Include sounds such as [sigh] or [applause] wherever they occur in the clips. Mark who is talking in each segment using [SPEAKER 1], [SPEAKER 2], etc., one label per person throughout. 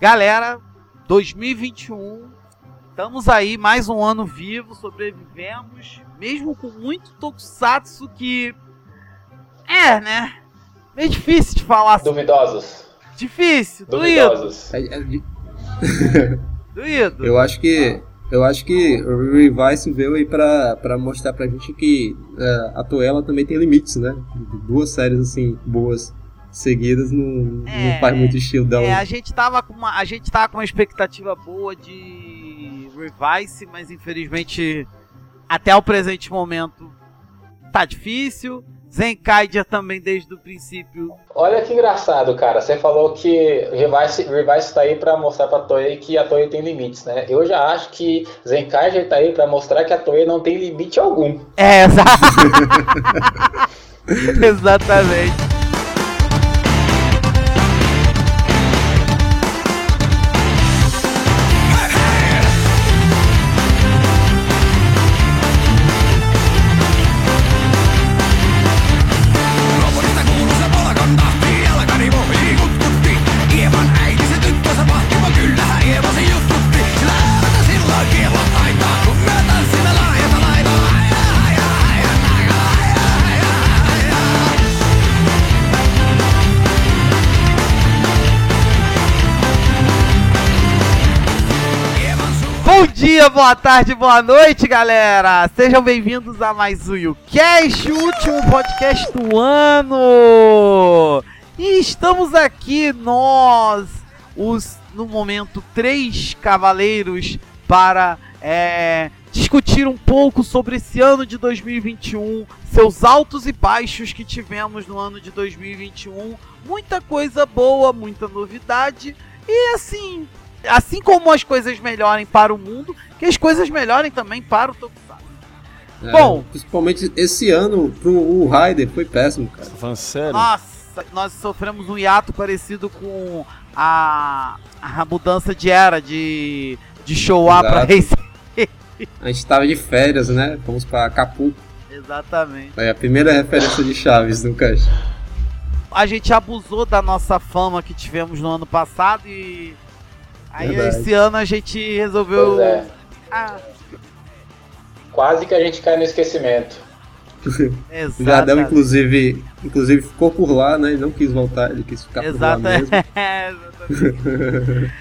[SPEAKER 1] Galera, 2021, estamos aí, mais um ano vivo, sobrevivemos, mesmo com muito tokusatsu que. É, né? É difícil de falar.
[SPEAKER 2] Duvidosos.
[SPEAKER 1] Difícil,
[SPEAKER 2] Duvidosos.
[SPEAKER 1] doído. [laughs] [laughs] Doído.
[SPEAKER 3] eu acho que eu acho que o Revice veio aí pra, pra mostrar pra gente que é, a Toei também tem limites, né? Duas séries assim boas seguidas não,
[SPEAKER 1] É,
[SPEAKER 3] não faz muito estilo dela.
[SPEAKER 1] É, a gente tava com uma, a gente tava com uma expectativa boa de Revice, mas infelizmente até o presente momento tá difícil. Zenkaidia também desde o princípio.
[SPEAKER 2] Olha que engraçado, cara. Você falou que Revice, Revice tá aí pra mostrar pra Toei que a Toei tem limites, né? Eu já acho que Zenkaiger tá aí pra mostrar que a Toei não tem limite algum.
[SPEAKER 1] É, exa- [laughs] exatamente. Dia, boa tarde, boa noite, galera! Sejam bem-vindos a mais um YouCast, o último podcast do ano! E estamos aqui, nós, os, no momento, três cavaleiros, para é, discutir um pouco sobre esse ano de 2021, seus altos e baixos que tivemos no ano de 2021. Muita coisa boa, muita novidade. E assim, assim como as coisas melhorem para o mundo, que as coisas melhorem também para o Tokusatsu.
[SPEAKER 3] É,
[SPEAKER 1] bom.
[SPEAKER 3] Principalmente esse ano pro o Raider foi péssimo, cara.
[SPEAKER 4] Tá falando sério?
[SPEAKER 1] Nossa, nós sofremos um hiato parecido com a, a mudança de era de, de show A para. Race.
[SPEAKER 3] A gente tava de férias, né? Fomos pra Capu.
[SPEAKER 1] Exatamente.
[SPEAKER 3] Foi a primeira referência de Chaves no cast.
[SPEAKER 1] A gente abusou da nossa fama que tivemos no ano passado e aí
[SPEAKER 3] Verdade.
[SPEAKER 1] esse ano a gente resolveu.
[SPEAKER 2] Pois é.
[SPEAKER 1] Ah,
[SPEAKER 2] Quase que a gente cai no esquecimento. [laughs]
[SPEAKER 3] O
[SPEAKER 1] exatamente.
[SPEAKER 3] Jardel, inclusive, inclusive, ficou por lá, né? Ele não quis voltar, ele quis ficar por lá
[SPEAKER 1] Exatamente.
[SPEAKER 3] mesmo. [laughs]
[SPEAKER 1] Exatamente.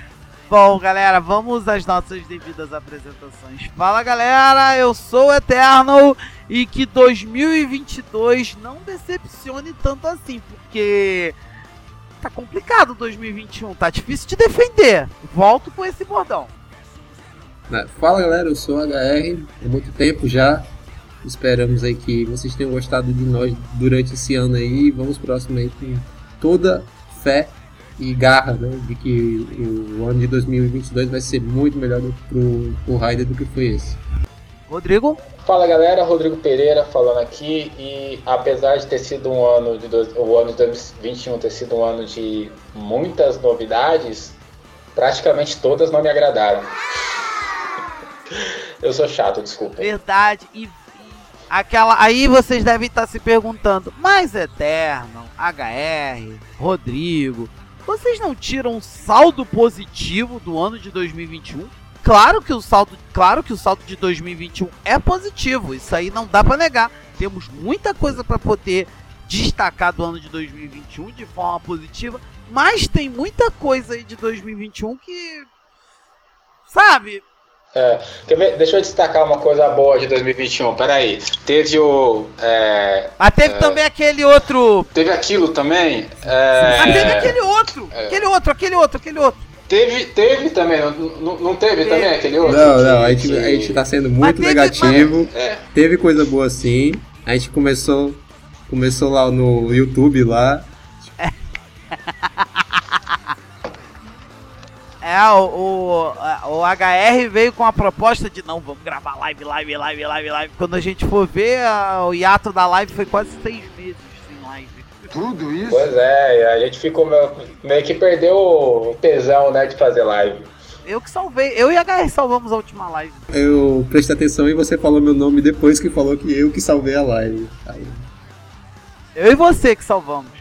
[SPEAKER 1] Bom, galera, vamos às nossas devidas apresentações. Fala, galera, eu sou o Eterno e que 2022 não decepcione tanto assim, porque tá complicado 2021, tá difícil de defender. Volto com esse bordão.
[SPEAKER 3] Fala galera, eu sou o HR, há muito tempo já. Esperamos aí que vocês tenham gostado de nós durante esse ano aí. Vamos próximo aí com toda fé e garra, né? De que o ano de 2022 vai ser muito melhor pro, pro Raider do que foi esse.
[SPEAKER 1] Rodrigo?
[SPEAKER 2] Fala galera, Rodrigo Pereira falando aqui e apesar de ter sido um ano de dois- o ano de 2021 ter sido um ano de muitas novidades, praticamente todas não me agradaram. [laughs] Eu sou chato, desculpa.
[SPEAKER 1] Verdade. E, aquela. Aí vocês devem estar se perguntando, mas Eterno, HR, Rodrigo, vocês não tiram um saldo positivo do ano de 2021? Claro que o saldo, claro que o saldo de 2021 é positivo, isso aí não dá pra negar. Temos muita coisa pra poder destacar do ano de 2021 de forma positiva, mas tem muita coisa aí de 2021 que sabe,
[SPEAKER 2] É? Deixa eu destacar uma coisa boa de 2021. Peraí, teve o. é,
[SPEAKER 1] mas teve também aquele outro
[SPEAKER 2] teve aquilo também. é,
[SPEAKER 1] Ah, teve aquele outro,
[SPEAKER 2] é.
[SPEAKER 1] aquele outro, aquele outro, aquele outro.
[SPEAKER 2] Teve, teve também, não, não- teve
[SPEAKER 1] Teve.
[SPEAKER 2] também aquele outro?
[SPEAKER 3] Não,
[SPEAKER 2] que-
[SPEAKER 3] não, a gente,
[SPEAKER 2] que-
[SPEAKER 3] a gente tá sendo muito
[SPEAKER 1] teve-
[SPEAKER 3] negativo.
[SPEAKER 2] É,
[SPEAKER 3] Teve coisa boa sim. A gente começou, começou lá no YouTube lá. [laughs]
[SPEAKER 1] É, o, o, o HR veio com a proposta de não, vamos gravar live, live, live, live, live. Quando a gente for ver, a- o hiato da live foi quase seis meses.
[SPEAKER 4] Tudo isso?
[SPEAKER 2] Pois é, a gente ficou meio, meio que perdeu o tesão, né, de fazer live.
[SPEAKER 1] Eu que salvei, eu e a HR salvamos a última live.
[SPEAKER 3] Eu prestei atenção e você falou meu nome depois que falou que eu que salvei a live. Aí,
[SPEAKER 1] Eu e você que salvamos.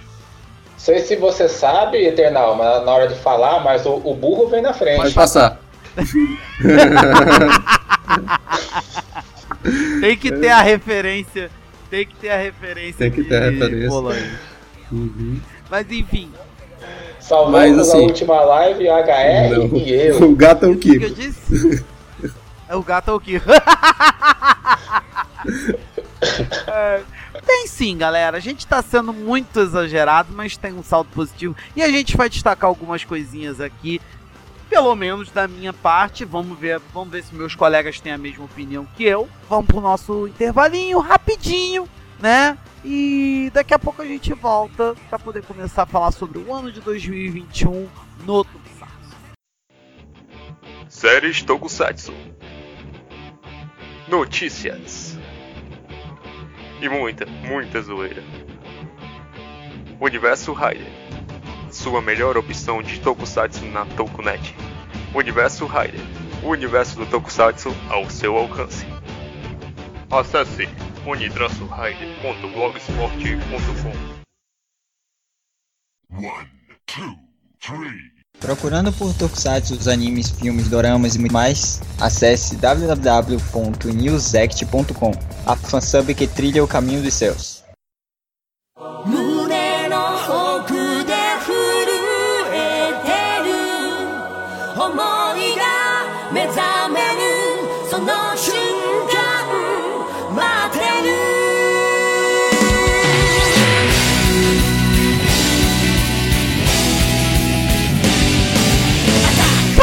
[SPEAKER 2] sei se você sabe, Eternal, mas na hora de falar, mas o, o burro vem na frente.
[SPEAKER 3] Pode passar. [laughs]
[SPEAKER 1] Tem que ter a referência. Tem que ter a referência.
[SPEAKER 3] Tem que ter a referência. Uhum.
[SPEAKER 1] Mas enfim,
[SPEAKER 2] Salvamos
[SPEAKER 3] Mas, assim,
[SPEAKER 2] a última live, HR
[SPEAKER 3] Não.
[SPEAKER 2] e eu. [laughs]
[SPEAKER 3] O gato é o
[SPEAKER 1] o que eu disse? [laughs] É o gato ou o que? É, Tem sim, galera. A gente tá sendo muito exagerado, mas tem um saldo positivo. E a gente vai destacar algumas coisinhas aqui. Pelo menos da minha parte. Vamos ver, vamos ver se meus colegas têm a mesma opinião que eu. Vamos pro nosso intervalinho, rapidinho, né? E daqui a pouco a gente volta para poder começar a falar sobre o ano de 2021 no Tokusatsu.
[SPEAKER 4] Séries Tokusatsu. Notícias. E muita, muita zoeira. Universo Raider. Sua melhor opção de Tokusatsu na Tokunet. Universo Raider. O universo do Tokusatsu ao seu alcance. Acesse unidraçoraider.blogsport.com
[SPEAKER 5] Procurando por Tokusatsu, os animes, filmes, doramas e muito mais, acesse www.newsect.com, a fansub que trilha o caminho dos céus.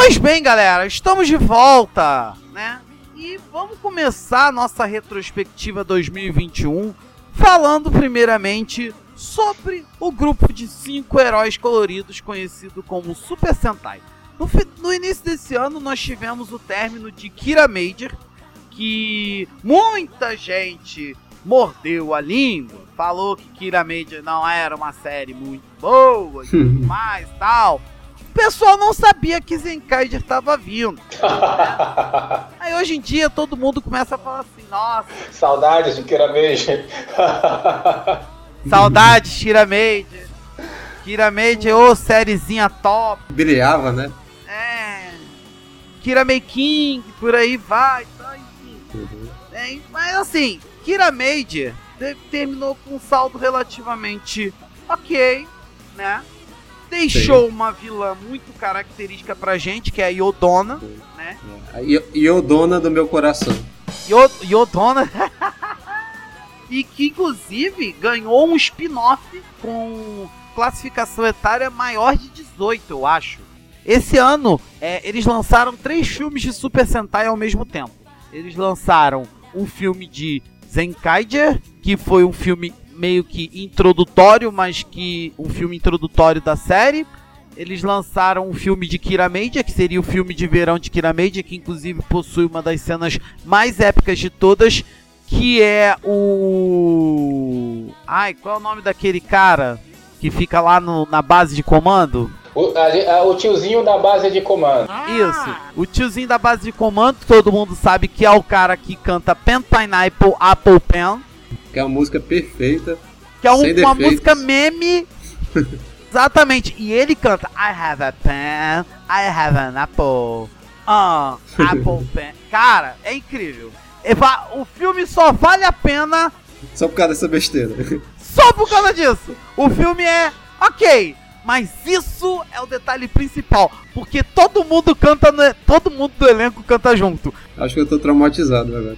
[SPEAKER 1] Pois bem, galera, estamos de volta, né? E vamos começar a nossa retrospectiva 2021 falando primeiramente sobre o grupo de cinco heróis coloridos conhecido como Super Sentai. No, no início desse ano nós tivemos o término de Kira Major, que muita gente mordeu a língua, falou que Kira Major não era uma série muito boa e tudo [laughs] mais tal. O pessoal não sabia que Zenkaiger estava vindo. [laughs] Aí hoje em dia todo mundo começa a falar assim, nossa,
[SPEAKER 2] Saudades de Kira Major. [laughs] [laughs]
[SPEAKER 1] saudades Kira Major. Kira Major, ô sériezinha top.
[SPEAKER 3] Brilhava, né?
[SPEAKER 1] É. Kira May King, por aí vai, tá, enfim.
[SPEAKER 3] Uhum.
[SPEAKER 1] É, mas assim, Kira Major de- terminou com um saldo relativamente ok, né? Deixou uma vilã muito característica pra gente, que é a Yodona, né?
[SPEAKER 3] A Io- Iodona do meu coração.
[SPEAKER 1] Yo- Yodona. [laughs] e que inclusive ganhou um spin-off com classificação etária maior de 18, eu acho. Esse ano, é, eles lançaram três filmes de Super Sentai ao mesmo tempo. Eles lançaram um filme de Zenkaiger, que foi um filme meio que introdutório, mas que um filme introdutório da série. Eles lançaram um filme de Kira Major, que seria o filme de verão de Kira Major, que inclusive possui uma das cenas mais épicas de todas, que é o... Ai, qual é o nome daquele cara que fica lá no- na base de comando?
[SPEAKER 2] O, a- a- o tiozinho da base de comando.
[SPEAKER 1] Isso, o tiozinho da base de comando, todo mundo sabe que é o cara que canta Pen Pineapple Apple Pen,
[SPEAKER 3] Que é uma música perfeita.
[SPEAKER 1] que é um- uma
[SPEAKER 3] defeitos.
[SPEAKER 1] música meme. [laughs] Exatamente, e ele canta I have a pen, I have an apple, ah, [laughs] apple pen. Cara, é incrível. O filme só vale a pena
[SPEAKER 3] Só por causa dessa besteira. [laughs]
[SPEAKER 1] só por causa disso. O filme é ok, mas isso é o detalhe principal, porque todo mundo canta, no- todo mundo do elenco canta junto.
[SPEAKER 3] Acho que eu tô traumatizado agora.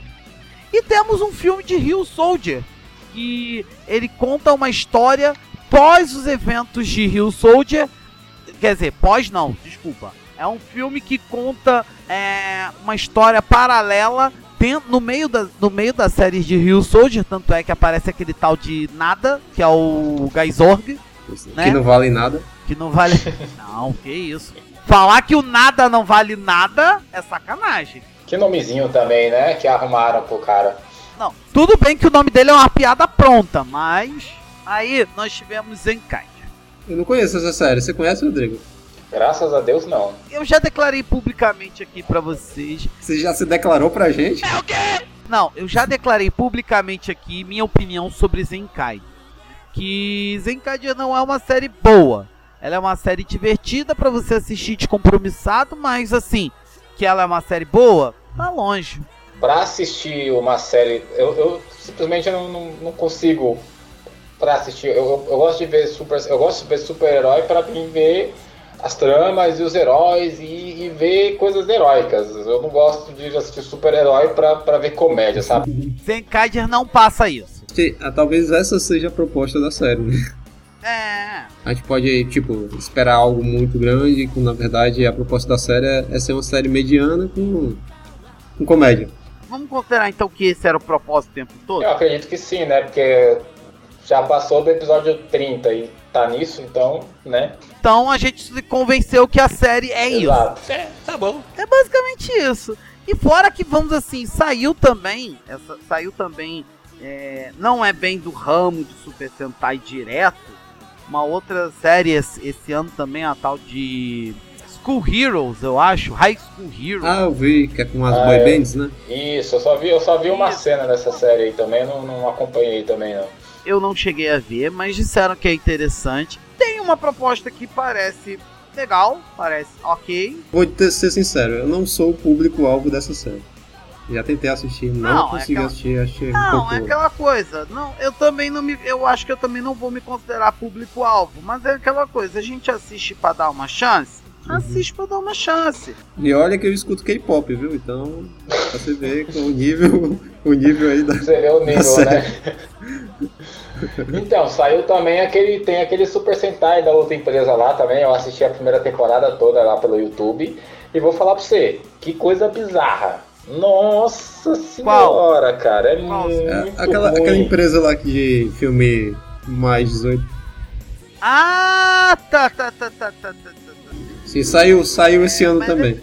[SPEAKER 1] E temos um filme de Rio Soldier, que ele conta uma história pós os eventos de Rio Soldier. Quer dizer, pós não, desculpa. É um filme que conta é, uma história paralela no meio, da, no meio da série de Rio Soldier. Tanto é que aparece aquele tal de Nada, que é o Gaisorg, Né?
[SPEAKER 3] Que não vale nada.
[SPEAKER 1] que não vale. [laughs] não, que isso. Falar que o nada não vale nada é sacanagem.
[SPEAKER 2] Que nomezinho também, né? Que arrumaram pro cara.
[SPEAKER 1] Não, tudo bem que o nome dele é uma piada pronta, mas aí nós tivemos Zenkai.
[SPEAKER 3] Eu não conheço essa série. Você conhece, Rodrigo?
[SPEAKER 2] Graças a Deus, não.
[SPEAKER 1] Eu já declarei publicamente aqui pra vocês.
[SPEAKER 3] Você já se declarou pra gente?
[SPEAKER 1] Não, eu já declarei publicamente aqui minha opinião sobre Zenkai. que Zenkaiger não é uma série boa. Ela é uma série divertida pra você assistir descompromissado, mas assim, que ela é uma série boa, tá longe.
[SPEAKER 2] Pra assistir uma série, eu, eu simplesmente não, não, não consigo pra assistir. Eu, eu, eu gosto de ver super, eu gosto de ver super-herói pra mim ver as tramas e os heróis e, e ver coisas heróicas. Eu não gosto de assistir super-herói pra, pra ver comédia, sabe?
[SPEAKER 1] Zenkaiger não passa isso.
[SPEAKER 3] Ah, talvez essa seja a proposta da série, né?
[SPEAKER 1] É.
[SPEAKER 3] A gente pode, tipo, esperar algo muito grande, quando na verdade a proposta da série é, é ser uma série mediana com, com comédia.
[SPEAKER 1] Vamos considerar então que esse era o propósito o tempo todo?
[SPEAKER 2] Eu acredito que sim, né? Porque já passou do episódio 30 e tá nisso, então, né?
[SPEAKER 1] Então a gente se convenceu que a série é isso.
[SPEAKER 2] Exato.
[SPEAKER 4] É, tá bom.
[SPEAKER 1] É basicamente isso. E fora que, vamos assim, saiu também. Essa, saiu também. é, não é bem do ramo de Super Sentai direto. Uma outra série esse, ano também, a tal de School Heroes, eu acho. High School Heroes.
[SPEAKER 3] Ah, eu vi que é com as
[SPEAKER 2] Ah,
[SPEAKER 3] boy
[SPEAKER 2] é.
[SPEAKER 3] bands, né?
[SPEAKER 2] Isso, eu só vi, eu só vi uma
[SPEAKER 1] Isso.
[SPEAKER 2] cena dessa série aí também, não, não acompanhei também não.
[SPEAKER 1] Eu não cheguei a ver, mas disseram que é interessante. Tem uma proposta que parece legal, parece ok.
[SPEAKER 3] Vou te- ser sincero, eu não sou o público-alvo dessa série. Já tentei assistir, não,
[SPEAKER 1] Não, é
[SPEAKER 3] consegui
[SPEAKER 1] aquela-
[SPEAKER 3] assistir, achei um
[SPEAKER 1] Não,
[SPEAKER 3] pouco...
[SPEAKER 1] é aquela coisa. Não, eu também não me. Eu acho que eu também não vou me considerar público-alvo. Mas é aquela coisa, a gente assiste pra dar uma chance.
[SPEAKER 3] Uhum.
[SPEAKER 1] Assiste pra dar uma chance.
[SPEAKER 3] E olha que eu escuto K-pop, viu? Então, pra você ver com o nível, o nível aí da...
[SPEAKER 2] Você vê o nível, né? então, saiu também aquele. Tem aquele Super Sentai da outra empresa lá também. Eu assisti a primeira temporada toda lá pelo YouTube. E vou falar pra você, que coisa bizarra. Nossa senhora, cara. É
[SPEAKER 1] Qual?
[SPEAKER 2] muito.
[SPEAKER 3] É, aquela,
[SPEAKER 2] ruim.
[SPEAKER 3] aquela empresa lá que de filme mais 18.
[SPEAKER 1] Ah, tá, tá, tá, tá, tá, tá, tá. tá.
[SPEAKER 3] Sim, saiu, saiu esse ano
[SPEAKER 1] mas
[SPEAKER 3] também.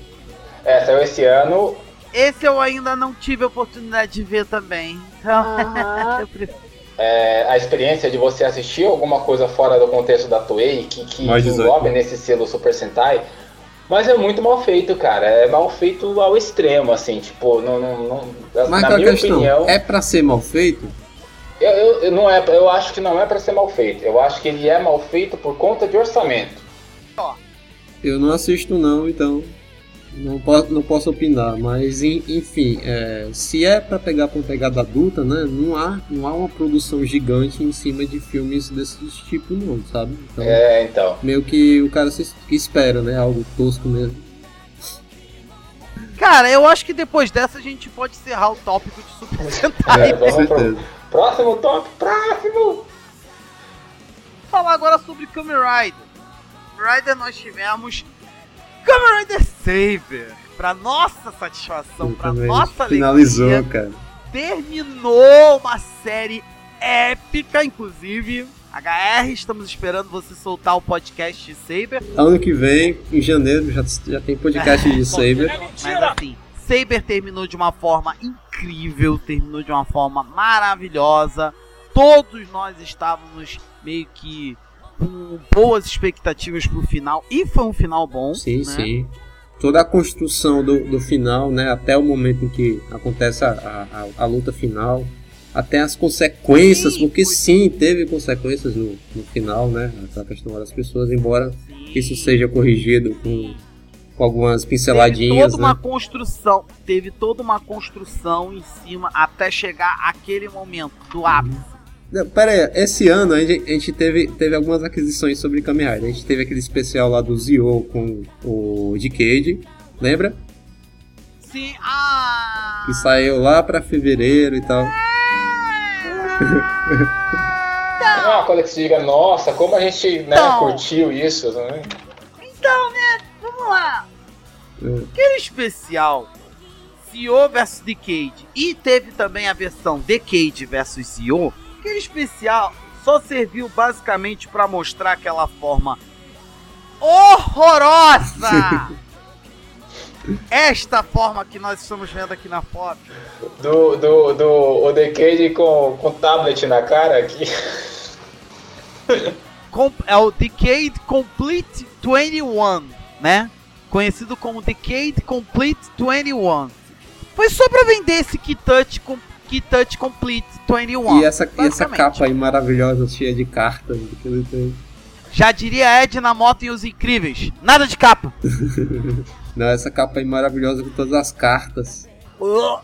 [SPEAKER 2] É, saiu esse ano.
[SPEAKER 1] Esse eu ainda não tive a oportunidade de ver também. Então, [laughs] eu prefiro.
[SPEAKER 2] é, a experiência de você assistir alguma coisa fora do contexto da Toei que, que,
[SPEAKER 3] Mais
[SPEAKER 2] que
[SPEAKER 3] 18,
[SPEAKER 2] englobe nesse selo Super Sentai. Mas é muito mal feito, cara. É mal feito ao extremo, assim. Tipo, não, não, não-
[SPEAKER 3] Mas
[SPEAKER 2] na minha
[SPEAKER 3] questão,
[SPEAKER 2] opinião,
[SPEAKER 3] é pra ser mal feito?
[SPEAKER 2] eu, eu, eu não é, eu acho que não é pra ser mal feito. Eu acho que ele é mal feito por conta de orçamento.
[SPEAKER 3] Eu não assisto não, então não posso, não posso opinar. Mas en- enfim, é, se é pra pegar com pegada adulta, né? Não há, não há uma produção gigante em cima de filmes desse tipo não, sabe? Então,
[SPEAKER 2] É, então.
[SPEAKER 3] meio que o cara se es- espera, né? Algo tosco mesmo.
[SPEAKER 1] Cara, eu acho que depois dessa a gente pode encerrar o tópico de Super Sentai.
[SPEAKER 2] É,
[SPEAKER 3] Com [laughs]
[SPEAKER 2] vamos pro
[SPEAKER 3] certeza.
[SPEAKER 2] próximo top. Próximo!
[SPEAKER 1] falar agora sobre Kamen Rider. Kamen Rider nós tivemos Kamen Rider Saber. Pra nossa satisfação, pra nossa
[SPEAKER 3] Finalizou,
[SPEAKER 1] alegria,
[SPEAKER 3] cara.
[SPEAKER 1] terminou uma série épica, inclusive. HR, estamos esperando você soltar o podcast de Saber.
[SPEAKER 3] Ano que vem, em janeiro, já, já tem podcast de [laughs] Saber.
[SPEAKER 1] Mas assim, Saber terminou de uma forma incrível, terminou de uma forma maravilhosa. Todos nós estávamos meio que com boas expectativas pro final. E foi um final bom.
[SPEAKER 3] Sim,
[SPEAKER 1] né?
[SPEAKER 3] sim. Toda a construção do, do final, né? Até o momento em que acontece a, a, a luta final. Até as consequências,
[SPEAKER 1] Sim,
[SPEAKER 3] porque
[SPEAKER 1] foi-
[SPEAKER 3] sim, teve consequências no, no final, né? A questão das pessoas, embora
[SPEAKER 1] Sim.
[SPEAKER 3] isso seja corrigido com, com algumas
[SPEAKER 1] Teve
[SPEAKER 3] pinceladinhas,
[SPEAKER 1] toda
[SPEAKER 3] né?
[SPEAKER 1] uma construção, teve toda uma construção em cima até chegar aquele momento do ápice.
[SPEAKER 3] Não, Pera aí, esse ano a gente, a gente teve, teve algumas aquisições sobre Kamen Rider. A gente teve aquele especial lá do Zio com o Decade, lembra?
[SPEAKER 1] Sim, ah!
[SPEAKER 3] Que saiu lá pra fevereiro e tal.
[SPEAKER 2] É uma coisa que se diga, nossa, como a gente né,
[SPEAKER 1] Então.
[SPEAKER 2] curtiu isso, né?
[SPEAKER 1] Então, né, vamos lá.
[SPEAKER 3] É.
[SPEAKER 1] Aquele especial Zio vs Decade e teve também a versão Decade vs Zio. Aquele especial só serviu basicamente pra mostrar aquela forma horrorosa. [laughs] Esta forma que nós estamos vendo aqui na foto.
[SPEAKER 2] Do, do, do com, com tablet na cara aqui. [laughs]
[SPEAKER 1] Com- é o Decade Complete 21, né? Conhecido como Decade Complete 21. Foi só pra vender esse Kitouch com que Touch Complete 21.
[SPEAKER 3] E essa, e essa capa aí maravilhosa, cheia de cartas. que ele tem.
[SPEAKER 1] Já diria Ed na moto e os incríveis. Nada de capa. [laughs]
[SPEAKER 3] Não, essa capa aí maravilhosa com todas as cartas.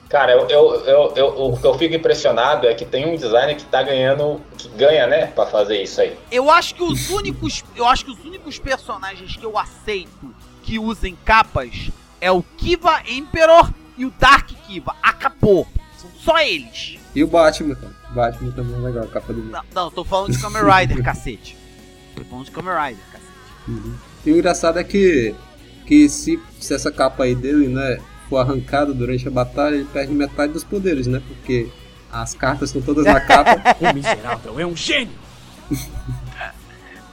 [SPEAKER 2] Cara, eu, eu, eu, eu- o que eu fico impressionado é que tem um designer que tá ganhando, que ganha, né, pra fazer isso aí.
[SPEAKER 1] Eu acho que os únicos, eu acho que os únicos personagens que eu aceito que usem capas é o Kiva Emperor e o Dark Kiva. Acabou. Só eles.
[SPEAKER 3] E o Batman, cara. O Batman também é legal, a capa do
[SPEAKER 1] Não, não, tô falando de Kamen Rider, [laughs] cacete. Tô falando de Kamen Rider, cacete.
[SPEAKER 3] Uhum. E o engraçado é que, que se, se essa capa aí dele, né, for arrancada durante a batalha, ele perde metade dos poderes, né? Porque as cartas estão todas na [laughs] capa.
[SPEAKER 6] O miserável é um gênio! [laughs]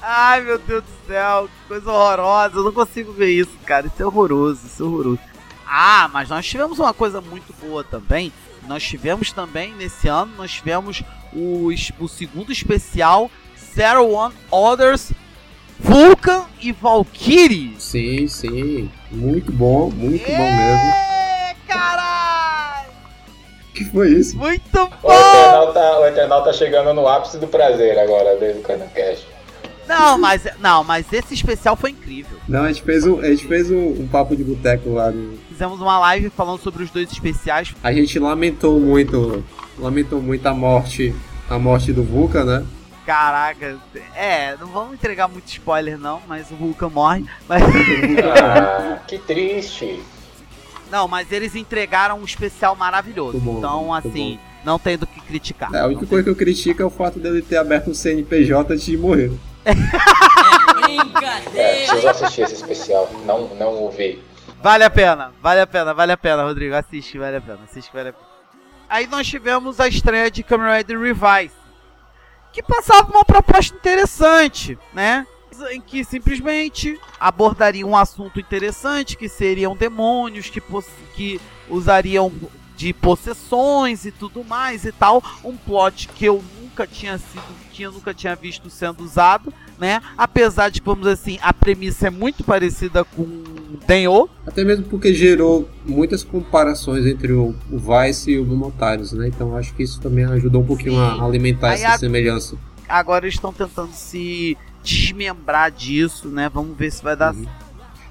[SPEAKER 1] Ai, meu Deus do céu, que coisa horrorosa. Eu não consigo ver isso, cara. Isso é horroroso, isso é horroroso. Ah, mas nós tivemos uma coisa muito boa também. Nós tivemos também, nesse ano, nós tivemos o, o segundo especial Zero One Orders Vulcan e Valkyrie.
[SPEAKER 3] sim, sim. Muito bom, muito bom mesmo.
[SPEAKER 1] Caralho!
[SPEAKER 3] que foi isso?
[SPEAKER 1] Muito bom!
[SPEAKER 2] Tá, o Eternal tá chegando no ápice do prazer agora, desde o Canacast.
[SPEAKER 1] Não, mas, não, mas esse especial foi incrível.
[SPEAKER 3] Não, a gente fez um, a gente fez um, um papo de boteco lá no,
[SPEAKER 1] Fizemos uma live falando sobre os dois especiais.
[SPEAKER 3] A gente lamentou muito, lamentou muito a morte, a morte do Vulca, né?
[SPEAKER 1] Caraca, é, não vamos entregar muito spoiler não, mas o Vulcan morre. Mas, [laughs]
[SPEAKER 2] Ah, que triste.
[SPEAKER 1] não, mas eles entregaram um especial maravilhoso.
[SPEAKER 3] Bom,
[SPEAKER 1] então, assim, não tem do que criticar.
[SPEAKER 3] É, a única coisa que eu critico é o fato dele ter aberto o CNPJ antes de morrer.
[SPEAKER 2] É, [laughs] preciso assistir esse especial. Não, não ouvi.
[SPEAKER 1] Vale a pena, vale a pena, vale a pena, Rodrigo. Assiste, vale a pena, assiste, vale a pena. Aí nós tivemos a estreia de Rider Revise, que passava uma proposta interessante, né? Em que simplesmente abordaria um assunto interessante, que seriam demônios, que, que usariam de possessões e tudo mais e tal. Um plot que eu nunca tinha sido, que eu nunca tinha visto sendo usado, né? Apesar de, vamos dizer assim, a premissa é muito parecida com Denho,
[SPEAKER 3] Até mesmo porque gerou muitas comparações entre o, o Vice e o Momotários, né? Então acho que isso também ajudou um pouquinho a alimentar
[SPEAKER 1] Aí
[SPEAKER 3] essa
[SPEAKER 1] a-
[SPEAKER 3] semelhança.
[SPEAKER 1] agora eles estão tentando se desmembrar disso, né? Vamos ver se vai dar.
[SPEAKER 3] Uhum.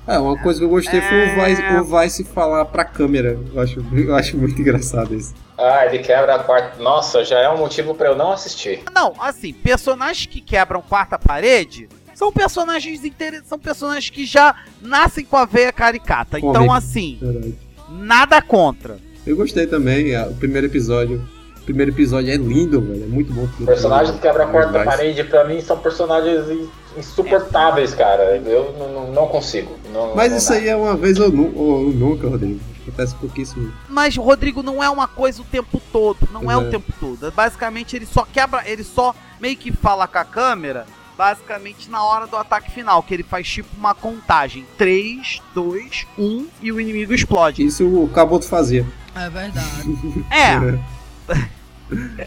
[SPEAKER 3] É, uma coisa que eu gostei foi o
[SPEAKER 1] É.
[SPEAKER 3] Vice, o Vice falar pra câmera. Eu acho, eu acho muito engraçado isso.
[SPEAKER 2] Ah, ele quebra a quarta. Nossa, já é um motivo pra eu não assistir.
[SPEAKER 1] Não, assim, personagens que quebram quarta parede são personagens interessantes, são personagens que já nascem com a veia caricata. Então, assim,
[SPEAKER 3] Verdade.
[SPEAKER 1] nada contra.
[SPEAKER 3] Eu gostei também, a- o primeiro episódio. O primeiro episódio é lindo, velho. É muito bom.
[SPEAKER 2] Personagens que quebram a quarta
[SPEAKER 3] Vice.
[SPEAKER 2] parede, pra mim, são personagens in- insuportáveis, cara. Eu não, não- não consigo. Não,
[SPEAKER 3] Mas
[SPEAKER 2] não
[SPEAKER 3] isso
[SPEAKER 2] dá.
[SPEAKER 3] aí é uma vez ou, nu ou nunca, Rodrigo. Acontece pouquíssimo.
[SPEAKER 1] Mas Rodrigo não é uma coisa o tempo todo, não é,
[SPEAKER 3] É.
[SPEAKER 1] o tempo todo. Basicamente ele só quebra, ele só meio que fala com a câmera, basicamente na hora do ataque final, que ele faz tipo uma contagem, 3, 2, 1 e o inimigo explode.
[SPEAKER 3] Isso o Caboto fazia.
[SPEAKER 7] É verdade.
[SPEAKER 1] É.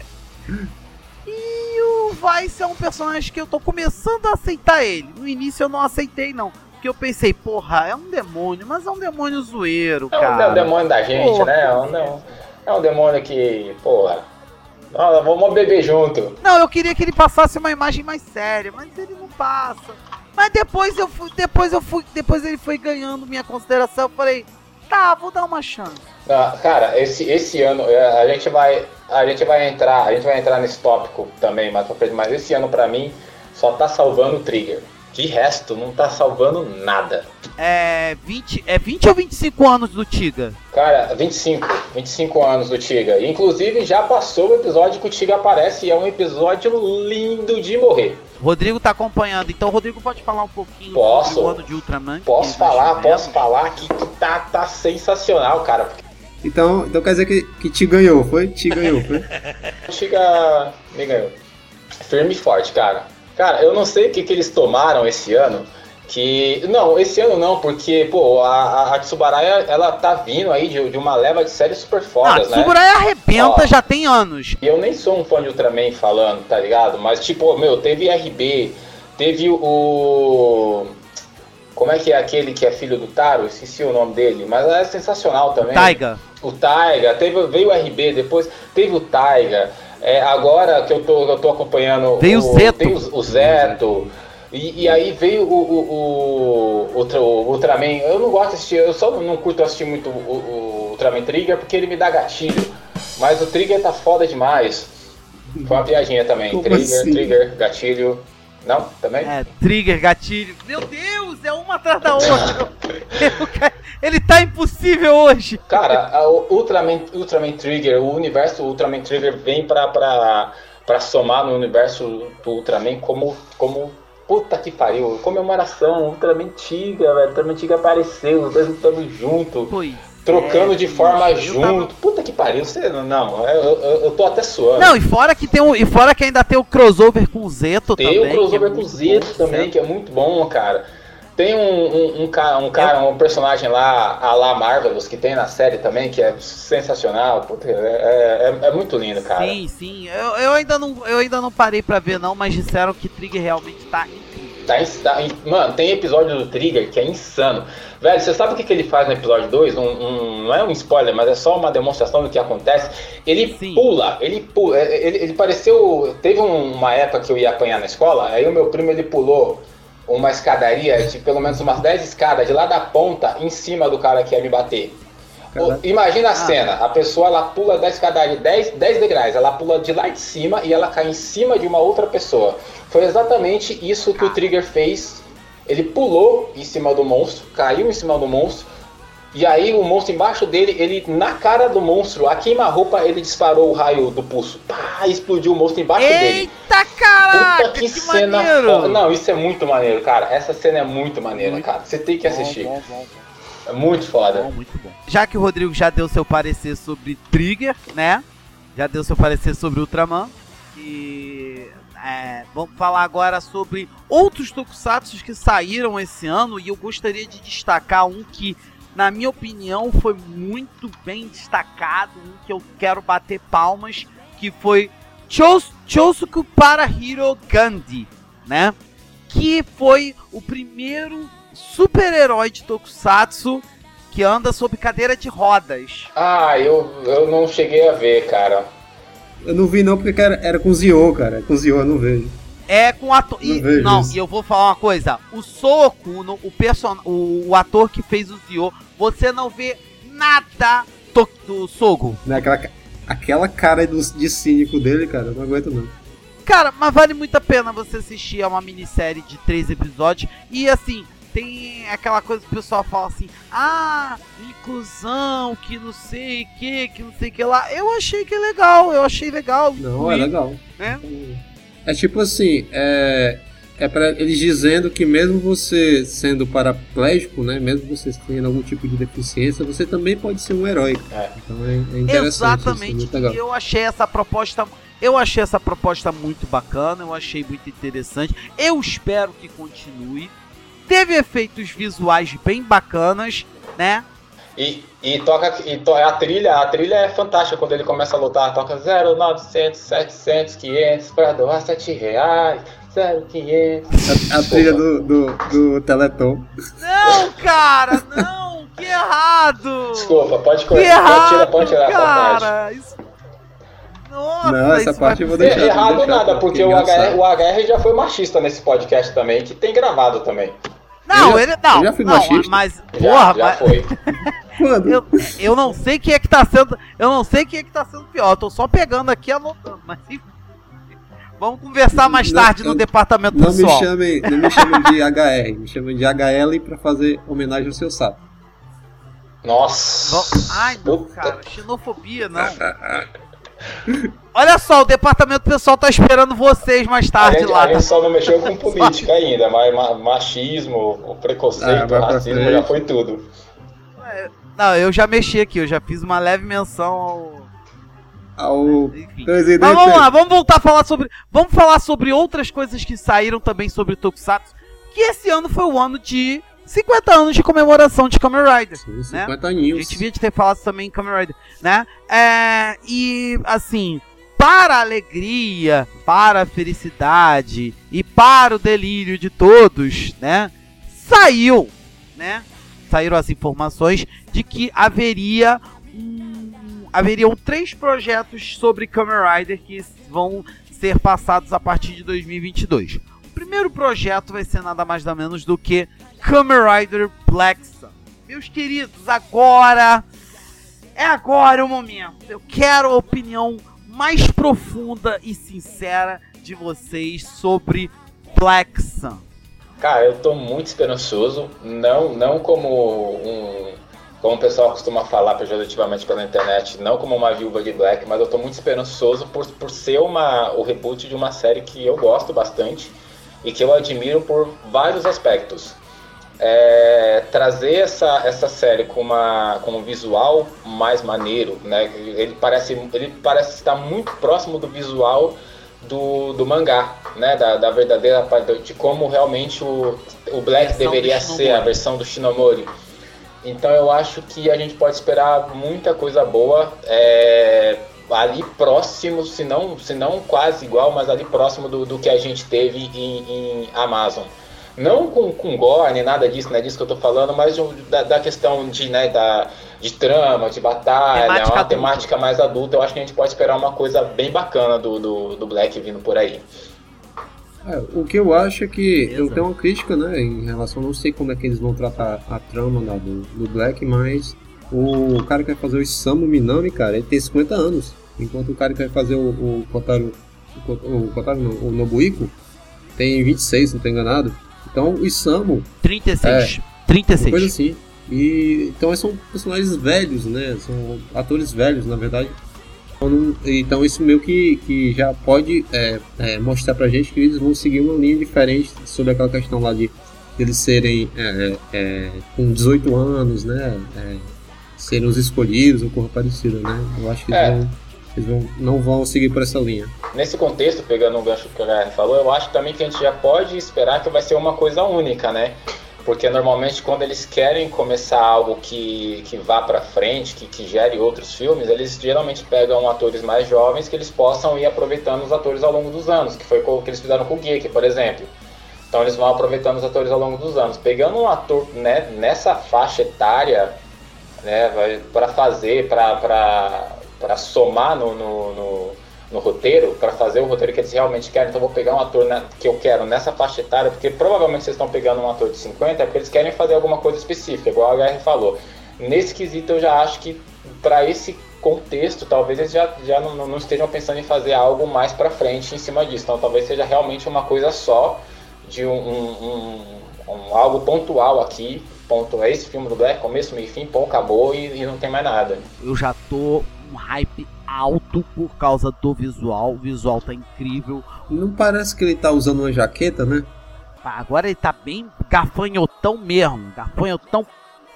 [SPEAKER 1] [laughs] [laughs] E o Vice é um personagem que eu tô começando a aceitar ele. No início eu não aceitei não, porque eu pensei, porra, é um demônio, mas é um demônio zoeiro,
[SPEAKER 2] É um
[SPEAKER 1] cara.
[SPEAKER 2] demônio da gente,
[SPEAKER 1] Porra.
[SPEAKER 2] né? É um, não, é um demônio que, porra. Nós vamos beber junto.
[SPEAKER 1] Não, eu queria que ele passasse uma imagem mais séria, mas ele não passa. Mas depois eu fui, depois eu fui, depois ele foi ganhando minha consideração, eu falei, tá, vou dar uma chance.
[SPEAKER 2] Ah, cara, esse, esse ano é, a gente vai a gente vai entrar a gente vai entrar nesse tópico também mais pra frente, mas esse ano pra mim só tá salvando o Trigger. De resto, não tá salvando nada.
[SPEAKER 1] É 20, é 20 ou 25 anos do Tiga?
[SPEAKER 2] Cara, 25, 25 anos do Tiga. Inclusive já passou o episódio que o Tiga aparece e é um episódio lindo de morrer.
[SPEAKER 1] Rodrigo tá acompanhando, então o Rodrigo pode falar um pouquinho
[SPEAKER 2] Posso.
[SPEAKER 1] sobre o ano de Ultraman.
[SPEAKER 2] Posso
[SPEAKER 1] que
[SPEAKER 2] falar, posso falar que tá, tá sensacional, cara.
[SPEAKER 3] Então, então quer dizer que, que te ganhou, foi? Te ganhou, foi? [laughs]
[SPEAKER 2] O Tiga me ganhou. Firme e forte, cara. Cara, eu não sei o que, que eles tomaram esse ano. Que. Não, esse ano não, porque, pô, a, a Tsubaraya, ela tá vindo aí de, de uma leva de séries super
[SPEAKER 1] Ah,
[SPEAKER 2] fodas, né?
[SPEAKER 1] Tsuburaya arrebenta
[SPEAKER 2] Ó.
[SPEAKER 1] já tem anos.
[SPEAKER 2] E eu nem sou um fã de Ultraman falando, tá ligado? Mas, tipo, meu, teve RB, teve o. Como é que é aquele que é filho do Taro? Esqueci o nome dele, mas é sensacional também.
[SPEAKER 1] Taiga.
[SPEAKER 2] O Taiga, teve, veio o RB, depois teve o Taiga. É, agora que eu tô, eu tô acompanhando.
[SPEAKER 1] Veio o Zeto.
[SPEAKER 2] Tem o, o Zeto. E, e aí veio o, o, o, o Ultraman. Eu não gosto de assistir, eu só não curto assistir muito o, o Ultraman Trigger porque ele me dá gatilho. Mas o Trigger tá foda demais. Foi uma piadinha também.
[SPEAKER 3] Como
[SPEAKER 2] Trigger,
[SPEAKER 3] assim?
[SPEAKER 2] Trigger, gatilho. Não? Também?
[SPEAKER 1] É, trigger, gatilho. Meu Deus, é uma atrás da outra. [laughs] Ele tá impossível hoje.
[SPEAKER 2] Cara, o Ultraman, Ultraman Trigger, o universo Ultraman Trigger vem pra, pra, pra somar no universo do Ultraman como, como. Puta que pariu, comemoração, Ultraman Tiga, velho. Ultraman Tiga apareceu, os dois lutando junto,
[SPEAKER 1] Pois.
[SPEAKER 2] trocando
[SPEAKER 1] é,
[SPEAKER 2] de forma junto.
[SPEAKER 1] tava-
[SPEAKER 2] Puta que pariu, você não, não eu, eu, eu tô até suando.
[SPEAKER 1] Não, e fora que tem um, e fora que ainda tem o crossover com o Zeto
[SPEAKER 2] Tem
[SPEAKER 1] também.
[SPEAKER 2] o crossover
[SPEAKER 1] é
[SPEAKER 2] com o Zeto
[SPEAKER 1] bom,
[SPEAKER 2] também, que é muito bom, cara. Tem um, um, um cara, um, cara, um personagem lá, a lá Marvelous, que tem na série também, que é sensacional. Puta, é, é, é muito lindo, cara.
[SPEAKER 1] Sim, sim. Eu, eu, ainda não, eu ainda não parei pra ver, não, mas disseram que Trigger realmente tá.
[SPEAKER 2] Tá, tá mano, tem episódio do Trigger que é insano. Velho, você sabe o que, que ele faz no episódio 2? Um, um- não é um spoiler, mas é só uma demonstração do que acontece. Ele
[SPEAKER 1] Sim.
[SPEAKER 2] pula, ele pula. é, Ele, ele pareceu. Teve um- uma época que eu ia apanhar na escola, aí o meu primo ele pulou uma escadaria de pelo menos umas 10 escadas de lá da ponta em cima do cara que ia me bater. Imagina a
[SPEAKER 1] Ah.
[SPEAKER 2] cena, a pessoa ela pula da escadaria 10, 10 degraus, ela pula de lá de cima e ela cai em cima de uma outra pessoa. Foi exatamente isso que o Trigger fez. Ele pulou em cima do monstro, caiu em cima do monstro, e aí o monstro embaixo dele, ele na cara do monstro, a queima-roupa, ele disparou o raio do pulso. Pá, explodiu o monstro embaixo dele.
[SPEAKER 1] Eita caraca,
[SPEAKER 2] Puta que,
[SPEAKER 1] que,
[SPEAKER 2] cena
[SPEAKER 1] maneiro!
[SPEAKER 2] foda. Não, isso é muito maneiro, cara. Essa cena é muito maneira, cara. Você tem que assistir.
[SPEAKER 1] Bom, bom, bom,
[SPEAKER 2] É muito foda.
[SPEAKER 1] bom, muito bom. Já que o Rodrigo já deu seu parecer sobre Trigger, né? Já deu seu parecer sobre Ultraman. E é, vamos falar agora sobre outros tokusatsu que saíram esse ano. E eu gostaria de destacar um que, na minha opinião, foi muito bem destacado. Um que eu quero bater palmas. Que foi Chos Chosuku para Hero Gandhi, né? Que foi o primeiro super-herói de Tokusatsu que anda sob cadeira de rodas.
[SPEAKER 2] Ah, eu, eu não cheguei a ver, cara.
[SPEAKER 3] Eu não vi não porque era, era com Zio, cara. Com Zio eu não vejo.
[SPEAKER 1] É com ator.
[SPEAKER 3] Não
[SPEAKER 1] E,
[SPEAKER 3] vejo
[SPEAKER 1] não,
[SPEAKER 3] isso.
[SPEAKER 1] e eu vou falar uma coisa. O Soco, no- o, person... o, o ator que fez o Zio, você não vê nada to- do Sogo.
[SPEAKER 3] Né, Aquela, aquela cara do- de cínico dele, cara, eu não aguento não.
[SPEAKER 1] Cara, mas vale muito a pena você assistir a uma minissérie de três episódios. E assim, tem aquela coisa que o pessoal fala assim: ah, inclusão, que não sei o que, que não sei o que lá. Eu achei que é legal, eu achei legal.
[SPEAKER 3] Não, é legal.
[SPEAKER 1] né?
[SPEAKER 3] É tipo assim, é, é para eles dizendo que mesmo você sendo paraplégico, né, mesmo você tendo algum tipo de deficiência, você também pode ser um herói.
[SPEAKER 2] É.
[SPEAKER 3] Então é, é interessante, isso, é
[SPEAKER 1] Exatamente.
[SPEAKER 3] muito legal.
[SPEAKER 1] E eu achei essa proposta. Eu achei essa proposta muito bacana, eu achei muito interessante. Eu espero que continue. Teve efeitos visuais bem bacanas, né?
[SPEAKER 2] E, e toca e to, a trilha, a trilha é fantástica quando ele começa a lutar, toca 0900, 700, 500 para doar 7 reais, 0500.
[SPEAKER 3] A, a trilha do, do, do Teleton.
[SPEAKER 1] Não, cara, não, que errado!
[SPEAKER 2] Desculpa, pode
[SPEAKER 1] Que
[SPEAKER 2] correr, pode tirar, pode tirar
[SPEAKER 1] cara! Isso... Nossa,
[SPEAKER 3] Não, essa parte
[SPEAKER 1] vai
[SPEAKER 3] eu vou deixar.
[SPEAKER 2] Errado
[SPEAKER 3] deixar,
[SPEAKER 2] nada,
[SPEAKER 3] porque
[SPEAKER 2] o HR, o HR já foi machista nesse podcast também, que tem gravado também.
[SPEAKER 1] Não,
[SPEAKER 3] Eu já-
[SPEAKER 1] ele não.
[SPEAKER 3] eu já fui
[SPEAKER 1] não,
[SPEAKER 3] machista.
[SPEAKER 1] mas
[SPEAKER 2] Já,
[SPEAKER 1] porra,
[SPEAKER 2] já
[SPEAKER 1] mas
[SPEAKER 2] foi. [laughs]
[SPEAKER 1] Eu, eu não sei quem é que tá sendo, eu não sei quem é que tá sendo pior. Eu tô só pegando aqui e anotando, mas enfim. Vamos conversar mais
[SPEAKER 3] Não,
[SPEAKER 1] tarde no
[SPEAKER 3] eu-
[SPEAKER 1] departamento
[SPEAKER 3] Não me
[SPEAKER 1] pessoal.
[SPEAKER 3] chamem, não me chamem de HR, me chamem de HL pra fazer homenagem ao seu sapo.
[SPEAKER 2] Nossa.
[SPEAKER 1] Ai, não, cara, xenofobia não. [laughs] Olha só, o departamento pessoal tá esperando vocês mais
[SPEAKER 2] A
[SPEAKER 1] tarde
[SPEAKER 2] gente,
[SPEAKER 1] lá.
[SPEAKER 2] a gente
[SPEAKER 1] tá?
[SPEAKER 2] só não mexeu com [laughs] política ainda, mas ma- machismo, o
[SPEAKER 3] Ah,
[SPEAKER 2] preconceito,
[SPEAKER 3] pra
[SPEAKER 2] racismo já foi tudo.
[SPEAKER 1] Não, eu já mexi aqui, eu já fiz uma leve menção ao.
[SPEAKER 3] Ao
[SPEAKER 1] Enfim.
[SPEAKER 3] presidente.
[SPEAKER 1] Mas vamos lá, vamos voltar a falar sobre. Vamos falar sobre outras coisas que saíram também sobre Tokusatsu. Que esse ano foi o ano de 50 anos de comemoração de Kamen Rider.
[SPEAKER 3] Sim,
[SPEAKER 1] né?
[SPEAKER 3] 50
[SPEAKER 1] A
[SPEAKER 3] aninhos.
[SPEAKER 1] gente devia ter falado também em Kamen Rider, né? É, e assim, para a alegria, para a felicidade e para o delírio de todos, né? saiu, né? Saíram as informações de que haveria um, haveriam três projetos sobre Kamen Rider que vão ser passados a partir de 2022. O primeiro projeto vai ser nada mais nada menos do que Kamen Rider Black Sun. Meus queridos, agora é agora o momento. Eu quero a opinião mais profunda e sincera de vocês sobre Black Sun.
[SPEAKER 2] Cara, eu tô muito esperançoso, não, não como um, como o pessoal costuma falar pejorativamente pela internet, não como uma viúva de Black, mas eu tô muito esperançoso por, por ser uma, o reboot de uma série que eu gosto bastante e que eu admiro por vários aspectos. É, trazer essa, essa série com, uma, com um visual mais maneiro, né? Ele parece, ele parece estar muito próximo do visual do, do mangá, né? Da, da verdadeira de como realmente o, o Black deveria ser, a versão do Shinomori. Então eu acho que a gente pode esperar muita coisa boa é, ali próximo, se não, se não quase igual, mas ali próximo do, do que a gente teve em, em Amazon. Não com, com gore, nem nada disso, não é disso que eu tô falando, mas de, da, da, questão de, né, da, de trama, de batalha, temática uma adulta. temática mais adulta. Eu acho que a gente pode esperar uma coisa bem bacana do, do, do Black vindo por aí.
[SPEAKER 3] É, o que eu acho é que Beleza. eu tenho uma crítica, né, em relação, não sei como é que eles vão tratar a trama né, do, do Black, mas o cara que vai fazer o Isamu Minami, cara, ele tem 50 anos, enquanto o cara que vai fazer o, o Kotaro, o, o Kotaro não, o Nobuiko tem 26, não tô enganado. Então o Isamu
[SPEAKER 1] 36. É, 36.
[SPEAKER 3] Uma coisa assim. E então são personagens velhos, né? São atores velhos, na verdade. Então isso meio que, que já pode é, é, mostrar pra gente que eles vão seguir uma linha diferente sobre aquela questão lá de eles serem é, é com 18 anos, né? É, serem os escolhidos ou coisa parecida, né? Eu acho que eles, é. vão, eles vão, não vão seguir por essa linha.
[SPEAKER 2] Nesse contexto, pegando o gancho que o Guilherme falou, eu acho também que a gente já pode esperar que vai ser uma coisa única, né? porque normalmente quando eles querem começar algo que, que vá para frente, que, que gere outros filmes, eles geralmente pegam atores mais jovens que eles possam ir aproveitando os atores ao longo dos anos, que foi o que eles fizeram com o Geek, por exemplo. Então eles vão aproveitando os atores ao longo dos anos. Pegando um ator né, nessa faixa etária, né, para fazer, para somar no, no, no no roteiro, para fazer o roteiro que eles realmente querem, então vou pegar um ator que eu quero nessa faixa etária, porque provavelmente vocês estão pegando um ator de 50, é porque eles querem fazer alguma coisa específica, igual a HR falou. Nesse quesito eu já acho que para esse contexto, talvez eles já, já não, não, estejam pensando em fazer algo mais para frente em cima disso. Então talvez seja realmente uma coisa só, de um, um, um, um algo pontual aqui. Ponto, é esse filme do Black, começo, meio fim, pô, acabou e, e não tem mais nada.
[SPEAKER 1] Eu já tô um hype alto por causa do visual. O visual tá incrível.
[SPEAKER 3] Não parece que ele tá usando uma jaqueta, né?
[SPEAKER 1] Agora ele tá bem gafanhotão mesmo. Gafanhotão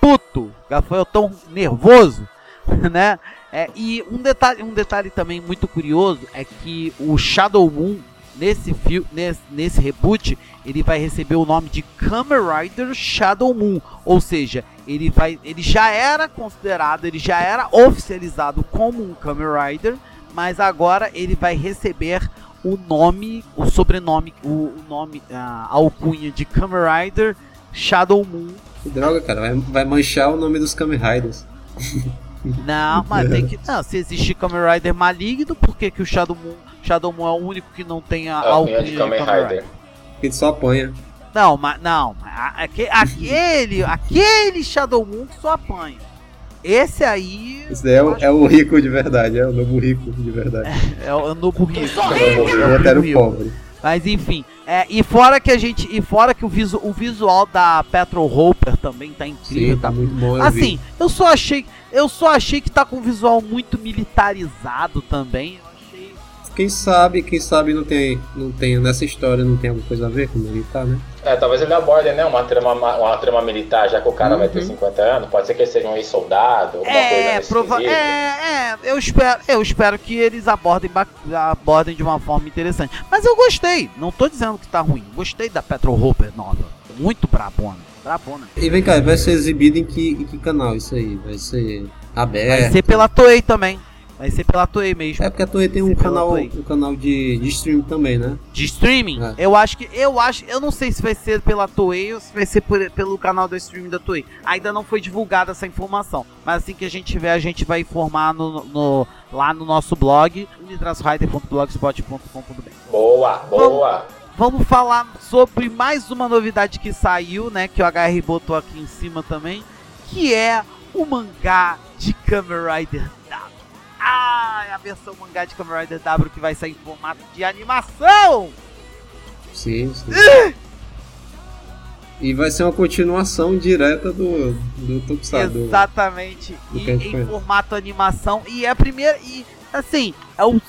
[SPEAKER 1] puto. Gafanhotão nervoso, [laughs] né? É, e um detalhe, um detalhe também muito curioso é que o Shadow Moon nesse, nesse, nesse reboot, ele vai receber o nome de Kamen Rider Shadow Moon, ou seja, ele vai, ele já era considerado, ele já era oficializado como um Kamen Rider, mas agora ele vai receber o nome, o sobrenome, o, o nome, a alcunha de Kamen Rider Shadow Moon.
[SPEAKER 3] Que droga, cara, vai, vai manchar o nome dos Kamen Riders.
[SPEAKER 1] Não, mas tem que. [laughs] Não, se existe Kamen Rider maligno, por que, que o Shadow Moon, Shadow Moon é o único que não tem a,
[SPEAKER 2] é alcunha de Kamen Rider?
[SPEAKER 3] Ele só apanha.
[SPEAKER 1] Não, mas não, aquele, aquele Shadow Moon que só apanha. Esse aí.
[SPEAKER 3] Esse daí é, o, é o rico de verdade, é o novo rico de verdade. [laughs]
[SPEAKER 1] É, é o novo rico.
[SPEAKER 3] É o pobre.
[SPEAKER 1] Mas enfim, é, e fora que a gente, e fora que o, visu, o visual da Petrol Hopper também tá incrível,
[SPEAKER 3] Sim, tá muito bom.
[SPEAKER 1] Eu assim, vi. eu só achei, eu só achei que tá com um visual muito militarizado também.
[SPEAKER 3] Quem sabe, quem sabe não tem, não tem nessa história não tem alguma coisa a ver com militar, né?
[SPEAKER 2] É, talvez ele aborde, né, uma trama, uma trama militar, já que o cara uhum. vai ter 50 uhum. anos, pode ser que ele seja um ex-soldado, alguma é, coisa prova é,
[SPEAKER 1] é, eu espero, eu espero que eles abordem, abordem de uma forma interessante. Mas eu gostei, não tô dizendo que tá ruim, gostei da Petrol Hopper nova, muito brabona, brabona.
[SPEAKER 3] E vem cá, vai ser exibido em que, em que canal isso aí? Vai ser aberto?
[SPEAKER 1] Vai ser pela Toei também. Vai ser pela Toei mesmo.
[SPEAKER 3] É porque a Toei tem um canal, um canal de, de stream também, né?
[SPEAKER 1] De streaming,
[SPEAKER 3] É.
[SPEAKER 1] eu acho que. Eu acho. Eu não sei se vai ser pela Toei ou se vai ser por- pelo canal do streaming da Toei. Ainda não foi divulgada essa informação. Mas assim que a gente tiver, a gente vai informar no, no- lá no nosso blog, unitransrider.blogspot.com.br.
[SPEAKER 2] Boa, boa.
[SPEAKER 1] Vamos falar sobre mais uma novidade que saiu, né? Que o HR botou aqui em cima também. Que é o mangá de Kamen Rider. Ah, é a versão mangá de Kamen Rider W que vai sair em formato de animação!
[SPEAKER 3] Sim, sim. E vai ser uma continuação direta do, do Tokusatsu. do-
[SPEAKER 1] Exatamente.
[SPEAKER 3] do
[SPEAKER 1] E
[SPEAKER 3] a gente
[SPEAKER 1] em
[SPEAKER 3] conhece.
[SPEAKER 1] formato animação. E é a primeira. E assim, é o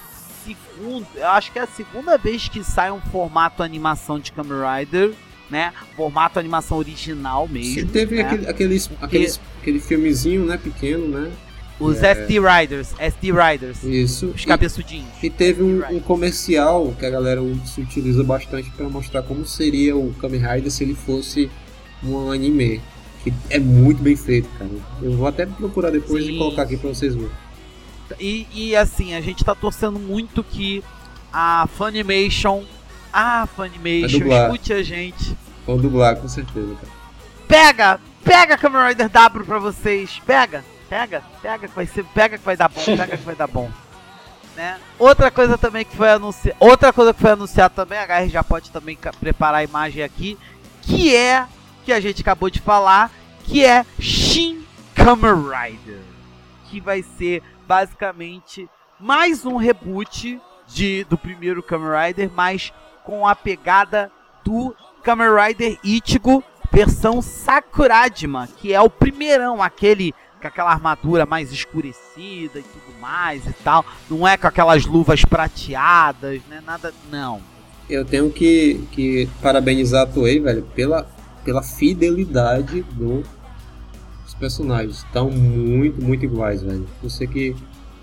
[SPEAKER 1] segundo. Eu acho que é a segunda vez que sai um formato animação de Kamen Rider. Né? Formato animação original mesmo.
[SPEAKER 3] Sim, teve
[SPEAKER 1] né?
[SPEAKER 3] aquele, aqueles, aqueles, aquele filmezinho, né, pequeno, né?
[SPEAKER 1] Os
[SPEAKER 3] É.
[SPEAKER 1] SD Riders. SD Riders.
[SPEAKER 3] Isso.
[SPEAKER 1] Os
[SPEAKER 3] E-
[SPEAKER 1] cabeçudinhos.
[SPEAKER 3] E teve um, um comercial que a galera se utiliza bastante para mostrar como seria o Kamen Rider se ele fosse um anime. Que é muito bem feito, cara. Eu vou até procurar depois
[SPEAKER 1] Sim.
[SPEAKER 3] e colocar aqui pra vocês verem.
[SPEAKER 1] E, e assim, a gente tá torcendo muito que a Funimation. A Funimation, escute a gente.
[SPEAKER 3] Vão dublar, com certeza, cara.
[SPEAKER 1] Pega! Pega Kamen Rider W pra vocês! Pega! Pega! Pega que vai ser. Pega que vai dar bom, [laughs] pega que vai dar bom. Né? Outra coisa também que foi anunciada. Outra coisa que foi anunciada também, a HR já pode também preparar a imagem aqui. Que é. Que a gente acabou de falar. Que é Shin Kamen Rider. Que vai ser basicamente mais um reboot de, do primeiro Kamen Rider, mas com a pegada do Kamen Rider Ichigo versão Sakurajima, que é o primeirão, aquele com aquela armadura mais escurecida e tudo mais e tal. Não é com aquelas luvas prateadas, né? Nada, não.
[SPEAKER 3] Eu tenho que, que parabenizar a Toei, velho, pela, pela fidelidade do, dos personagens. Estão muito, muito iguais, velho. Você que.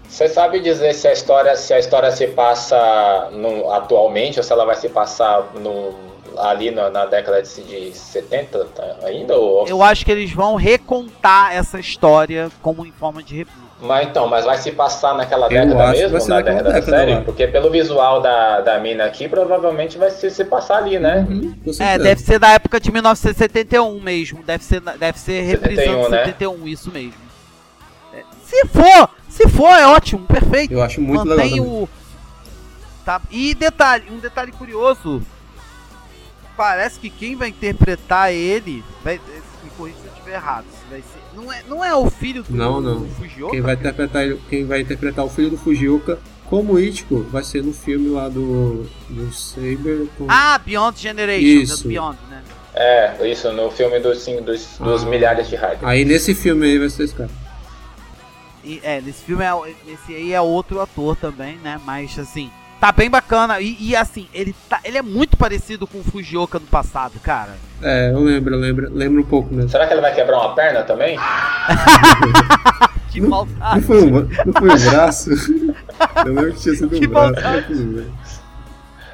[SPEAKER 2] Você sabe dizer se a história se a história se passa no, atualmente ou se ela vai se passar no, ali na, na década de, de 70 tá, ainda? Ou...
[SPEAKER 1] Eu acho que eles vão recontar essa história como em forma de reboot.
[SPEAKER 2] Mas então, mas vai se passar naquela
[SPEAKER 3] Eu
[SPEAKER 2] década mesmo, na
[SPEAKER 3] naquela
[SPEAKER 2] década da
[SPEAKER 3] década
[SPEAKER 2] série? Porque pelo visual da, da mina aqui, provavelmente vai se, se passar ali, né?
[SPEAKER 3] Com
[SPEAKER 1] É, deve ser da época de 1971 mesmo. Deve ser, deve ser reprisando
[SPEAKER 2] 71, né?
[SPEAKER 1] 71, isso mesmo. É, Se for, se for, é ótimo, perfeito.
[SPEAKER 3] Eu acho muito legal.
[SPEAKER 1] Mantém
[SPEAKER 3] também.
[SPEAKER 1] o. Tá, e detalhe, um detalhe curioso. Parece que quem vai interpretar ele. Vai, me corrija se eu estiver errado. ser, não, é, não é o filho do,
[SPEAKER 3] Não, não.
[SPEAKER 1] do Fujioka?
[SPEAKER 3] Quem vai interpretar ele- quem vai interpretar o filho do Fujioka como Ichigo vai ser no filme lá do do Saber com
[SPEAKER 1] Ah, Beyond Generation.
[SPEAKER 3] Isso.
[SPEAKER 1] é Beyond, né?
[SPEAKER 2] É, isso, no filme dos, sim, dos, dos
[SPEAKER 3] Ah.
[SPEAKER 2] milhares de Raiders.
[SPEAKER 3] Aí nesse filme aí vai ser esse cara.
[SPEAKER 1] E, é, nesse filme é, esse aí é outro ator também, né? Mas assim, tá bem bacana. E, e, assim, ele, tá, ele é muito parecido com o Fujioka no passado, cara.
[SPEAKER 3] É, eu lembro, eu lembro, lembro um pouco mesmo.
[SPEAKER 2] Será que ele vai quebrar uma perna também? [laughs]
[SPEAKER 1] Que
[SPEAKER 3] Não
[SPEAKER 1] maldade.
[SPEAKER 3] foi um, não foi um braço. [laughs] Eu lembro que tinha sido um
[SPEAKER 1] Que
[SPEAKER 3] braço.
[SPEAKER 1] maldade.
[SPEAKER 3] bem.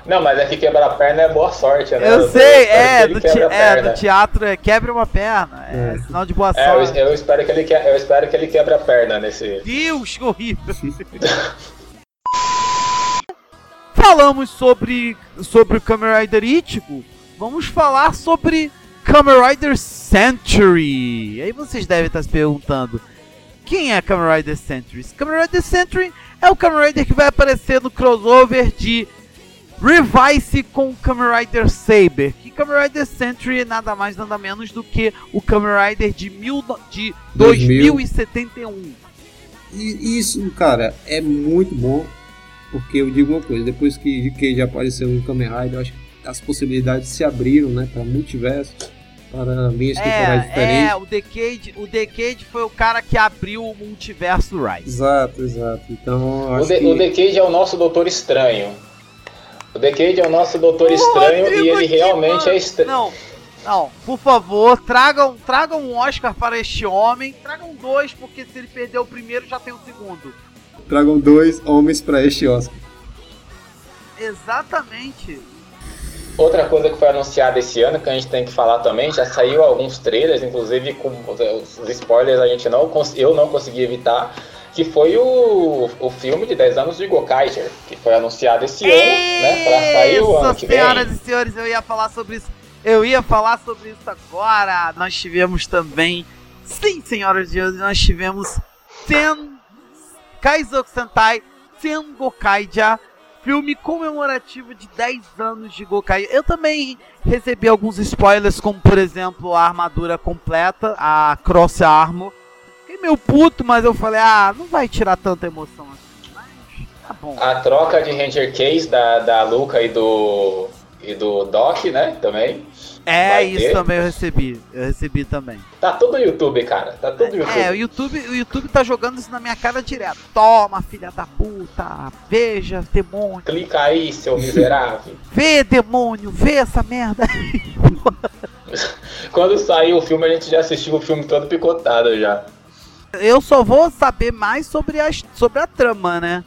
[SPEAKER 2] Não, mas é que quebrar a perna é boa sorte, né?
[SPEAKER 1] Eu sei,
[SPEAKER 2] espero
[SPEAKER 1] é,
[SPEAKER 2] quebre
[SPEAKER 1] te, é, do teatro é quebre uma perna. É,
[SPEAKER 3] É.
[SPEAKER 1] sinal de boa
[SPEAKER 2] É, eu,
[SPEAKER 1] sorte.
[SPEAKER 2] eu espero que ele que, eu espero que ele quebre a perna nesse.
[SPEAKER 1] Deus, que horrível. [laughs] Falamos sobre, sobre o Kamen Rider Ichigo. Vamos falar sobre Kamen Rider Century. Aí vocês devem estar se perguntando: quem é Kamen Rider Century? Kamen Rider Century é o Kamen Rider que vai aparecer no crossover de Revice com Kamen Rider Saber. Que Kamen Rider Century é nada mais nada menos do que o Kamen Rider de, mil, de
[SPEAKER 3] 2000.
[SPEAKER 1] 2071.
[SPEAKER 3] E isso, cara, é muito bom. Porque eu digo uma coisa, depois que que já apareceu em Kamen Rider, eu acho que as possibilidades se abriram, né, para multiverso, para linhas temporais
[SPEAKER 1] É,
[SPEAKER 3] diferentes.
[SPEAKER 1] é, o Decade, o Decade foi o cara que abriu o multiverso Rise.
[SPEAKER 3] Exato, exato. Então, eu
[SPEAKER 2] O,
[SPEAKER 3] acho
[SPEAKER 2] de,
[SPEAKER 3] que...
[SPEAKER 2] o Decade é o nosso Doutor Estranho. O Decade é o nosso Doutor Estranho
[SPEAKER 1] Rodrigo
[SPEAKER 2] e ele
[SPEAKER 1] aqui,
[SPEAKER 2] realmente
[SPEAKER 1] mano.
[SPEAKER 2] é estranho.
[SPEAKER 1] Não, não, por favor, tragam, tragam um Oscar para este homem. Tragam dois, porque se ele perder o primeiro, já tem o segundo.
[SPEAKER 3] Tragam dois homens para este Oscar.
[SPEAKER 1] Exatamente.
[SPEAKER 2] Outra coisa que foi anunciada esse ano, que a gente tem que falar também, já saiu alguns trailers, inclusive com os spoilers a gente não, eu não consegui evitar, que foi o, o filme de 10 anos de Gokaiger, que foi anunciado esse ano, né? Pra sair o ano que vem.
[SPEAKER 1] senhoras e senhores, eu ia falar sobre isso. Eu ia falar sobre isso agora. Nós tivemos também. Sim, senhoras e senhores, nós tivemos Ten Kaizoku Sentai Ten Gokaija, filme comemorativo de 10 anos de Gokai. Eu também recebi alguns spoilers, como por exemplo a armadura completa, a Cross Armor. Fiquei meio puto, mas eu falei, ah, não vai tirar tanta emoção assim. Mas tá bom.
[SPEAKER 2] A troca de Ranger Case da, da Luca e do. E do Doc, né? Também.
[SPEAKER 1] É,
[SPEAKER 2] vai
[SPEAKER 1] isso
[SPEAKER 2] ter.
[SPEAKER 1] também eu recebi. Eu recebi também.
[SPEAKER 2] Tá tudo no YouTube, cara. Tá tudo no YouTube.
[SPEAKER 1] É, o YouTube, o YouTube tá jogando isso na minha cara direto. Toma, filha da puta. Veja, demônio.
[SPEAKER 2] Clica aí, seu miserável. [laughs]
[SPEAKER 1] Vê, demônio. Vê essa merda. [laughs]
[SPEAKER 2] Quando saiu o filme, a gente já assistiu o filme todo picotado já.
[SPEAKER 1] Eu só vou saber mais sobre a, sobre a trama, né?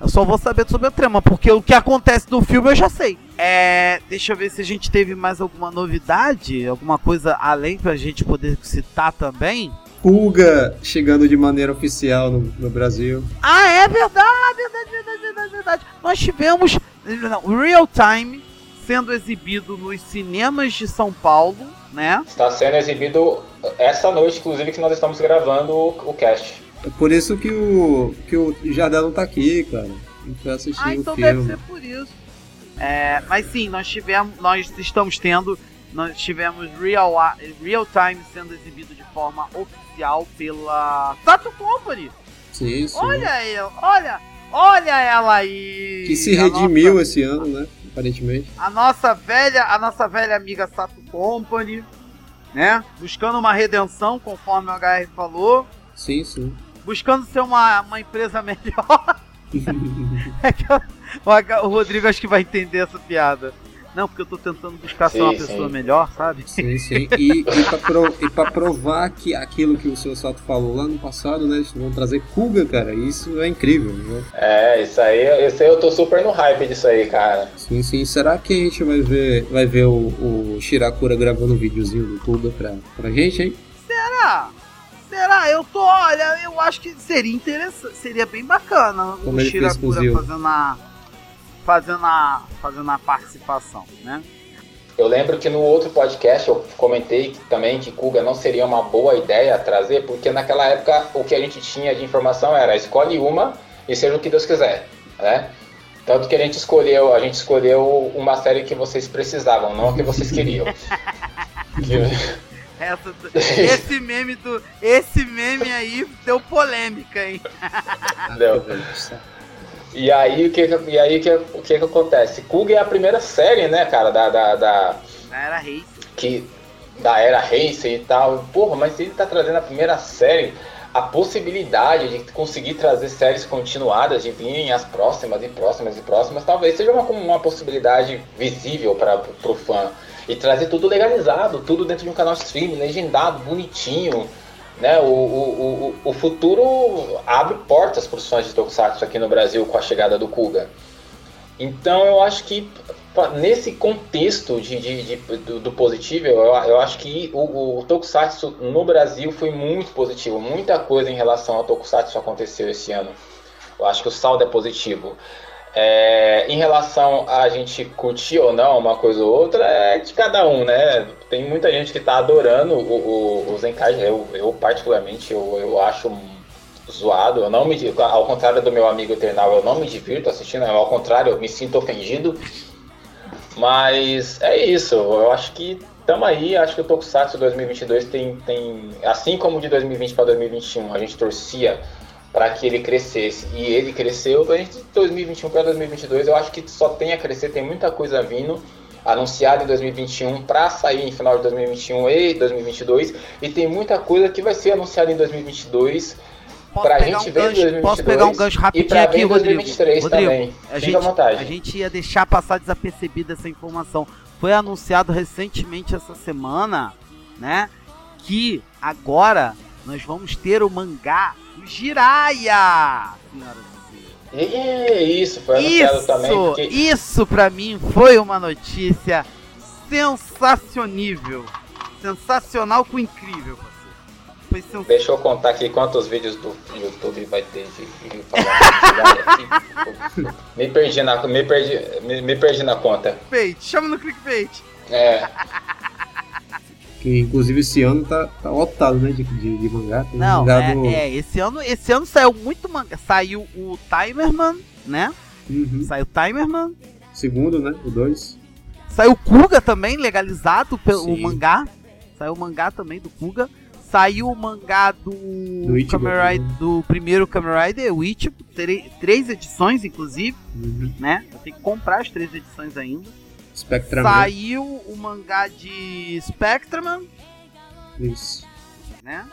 [SPEAKER 1] Eu só vou saber sobre a trama, porque o que acontece no filme eu já sei. É, deixa eu ver se a gente teve mais alguma novidade, alguma coisa além pra gente poder citar também.
[SPEAKER 3] Pulga chegando de maneira oficial no, no Brasil.
[SPEAKER 1] Ah, é verdade, verdade, verdade, verdade, verdade. Nós tivemos não, Real Time sendo exibido nos cinemas de São Paulo, né?
[SPEAKER 2] Está sendo exibido essa noite, inclusive, que nós estamos gravando o, o cast.
[SPEAKER 3] É por isso que o, que o Jardel não tá aqui, cara. Gente foi assistir
[SPEAKER 1] Ah,
[SPEAKER 3] o
[SPEAKER 1] então deve
[SPEAKER 3] filme.
[SPEAKER 1] ser por isso. É, mas sim, nós tivemos, nós estamos tendo, nós tivemos Real, Real Time sendo exibido de forma oficial pela Sato Company.
[SPEAKER 3] Sim, sim.
[SPEAKER 1] Olha ela, olha, olha ela aí.
[SPEAKER 3] que se redimiu
[SPEAKER 1] nossa-
[SPEAKER 3] esse ano, né? Aparentemente.
[SPEAKER 1] a nossa velha, a nossa velha amiga Sato Company, né? Buscando uma redenção, conforme o HR falou,
[SPEAKER 3] Sim, sim.
[SPEAKER 1] Buscando ser uma, uma empresa [laughs] melhor. [laughs] É que eu- o, Rodrigo acho que vai entender essa piada. Não, porque eu tô tentando buscar ser
[SPEAKER 2] Sim,
[SPEAKER 1] uma
[SPEAKER 2] sim.
[SPEAKER 1] pessoa melhor, sabe?
[SPEAKER 3] Sim, sim. E, e, pra pro- e pra provar que aquilo que o seu Sato falou lá no passado, né? Eles vão trazer Kuga, cara. Isso é incrível, né?
[SPEAKER 2] É, isso aí, isso aí eu tô super no hype disso aí, cara.
[SPEAKER 3] Sim, sim. Será que a gente vai ver, vai ver o, o Shirakura gravando um videozinho do Kuga pra, pra gente, hein?
[SPEAKER 1] Será? Será? Eu tô, olha, eu acho que seria interessante, seria bem bacana
[SPEAKER 3] Como
[SPEAKER 1] o Shirakura fazendo a, fazendo a, fazendo a participação, né?
[SPEAKER 2] Eu lembro que no outro podcast eu comentei também que Kuga não seria uma boa ideia trazer, porque naquela época o que a gente tinha de informação era escolhe uma e seja o que Deus quiser, né? Tanto que a gente escolheu, a gente escolheu uma série que vocês precisavam, não a que vocês queriam. [laughs] Que-
[SPEAKER 1] Essa, esse meme do, esse meme aí deu polêmica, hein?
[SPEAKER 2] Deu. E aí o que, e aí, o que, o que que acontece? Kuga é a primeira série, né, cara, da, da, da-
[SPEAKER 1] Era rei.
[SPEAKER 2] que da era Racer e tal. Porra, mas se ele tá trazendo a primeira série, a possibilidade de conseguir trazer séries continuadas, de virem as próximas e próximas e próximas, talvez seja uma, uma possibilidade visível para o fã. E trazer tudo legalizado, tudo dentro de um canal streaming, legendado, bonitinho. Né? O, o, o, o futuro abre portas para os fãs de Tokusatsu aqui no Brasil com a chegada do Kuga. Então eu acho que nesse contexto de, de- de- do, do positivo, eu, eu acho que o, o Tokusatsu no Brasil foi muito positivo. Muita coisa em relação ao Tokusatsu aconteceu esse ano. Eu acho que o saldo é positivo. É, em relação a gente curtir ou não uma coisa ou outra, é de cada um, né? Tem muita gente que tá adorando o, o, o. Eu, eu particularmente, eu, eu acho zoado. Eu não me, ao contrário do meu amigo Eternal, eu não me divirto assistindo. Ao contrário, eu me sinto ofendido. Mas é isso. Eu acho que estamos aí. Acho que o Tokusatsu 2022 tem, tem, assim como de 2020 para 2021, a gente torcia para que ele crescesse e ele cresceu. A gente de 2021 para 2022, eu acho que só tem a crescer. Tem muita coisa vindo anunciada em 2021 para sair em final de 2021 e 2022 e tem muita coisa que vai ser anunciada em 2022
[SPEAKER 1] Posso
[SPEAKER 2] pra
[SPEAKER 1] pegar
[SPEAKER 2] gente
[SPEAKER 1] um
[SPEAKER 2] ver em
[SPEAKER 1] gancho,
[SPEAKER 2] 2022
[SPEAKER 1] posso pegar um gancho rapidinho aqui, Rodrigo?
[SPEAKER 2] 2023
[SPEAKER 1] Rodrigo, a
[SPEAKER 2] Fica
[SPEAKER 1] gente,
[SPEAKER 2] à vontade.
[SPEAKER 1] a gente ia deixar passar desapercebida essa informação. Foi anunciado recentemente essa semana, né? Que agora nós vamos ter o mangá do Jiraya, senhoras e senhores.
[SPEAKER 2] Isso, foi anunciado também.
[SPEAKER 1] Isso,
[SPEAKER 2] Porque
[SPEAKER 1] isso pra mim foi uma notícia sensacionível. Sensacional com incrível. Foi.
[SPEAKER 2] Deixa eu contar aqui quantos vídeos do YouTube vai ter de, de falar. Me perdi na, me perdi, me, me perdi na conta.
[SPEAKER 1] clickbait. Chama no clickbait.
[SPEAKER 2] É, [laughs]
[SPEAKER 3] Que inclusive esse ano tá, tá lotado, né? De, de, de mangá. Tem
[SPEAKER 1] Não,
[SPEAKER 3] mangá
[SPEAKER 1] é,
[SPEAKER 3] do.
[SPEAKER 1] é, esse ano, esse ano saiu muito mangá. Saiu o Timerman, né?
[SPEAKER 3] Uhum.
[SPEAKER 1] Saiu o Timerman.
[SPEAKER 3] Segundo, né? O 2.
[SPEAKER 1] Saiu o Kuga também, legalizado pelo
[SPEAKER 3] Sim.
[SPEAKER 1] mangá. Saiu o mangá também do Kuga. Saiu o mangá do,
[SPEAKER 3] Ichigo
[SPEAKER 1] Kamen Rider-
[SPEAKER 3] também.
[SPEAKER 1] do primeiro Kamen Rider, o Ichigo. três edições, inclusive,
[SPEAKER 3] Uhum.
[SPEAKER 1] né? Eu tenho que comprar as três edições ainda.
[SPEAKER 3] Spectra Man.
[SPEAKER 1] Saiu o mangá de Spectraman,
[SPEAKER 3] Isso.
[SPEAKER 1] né?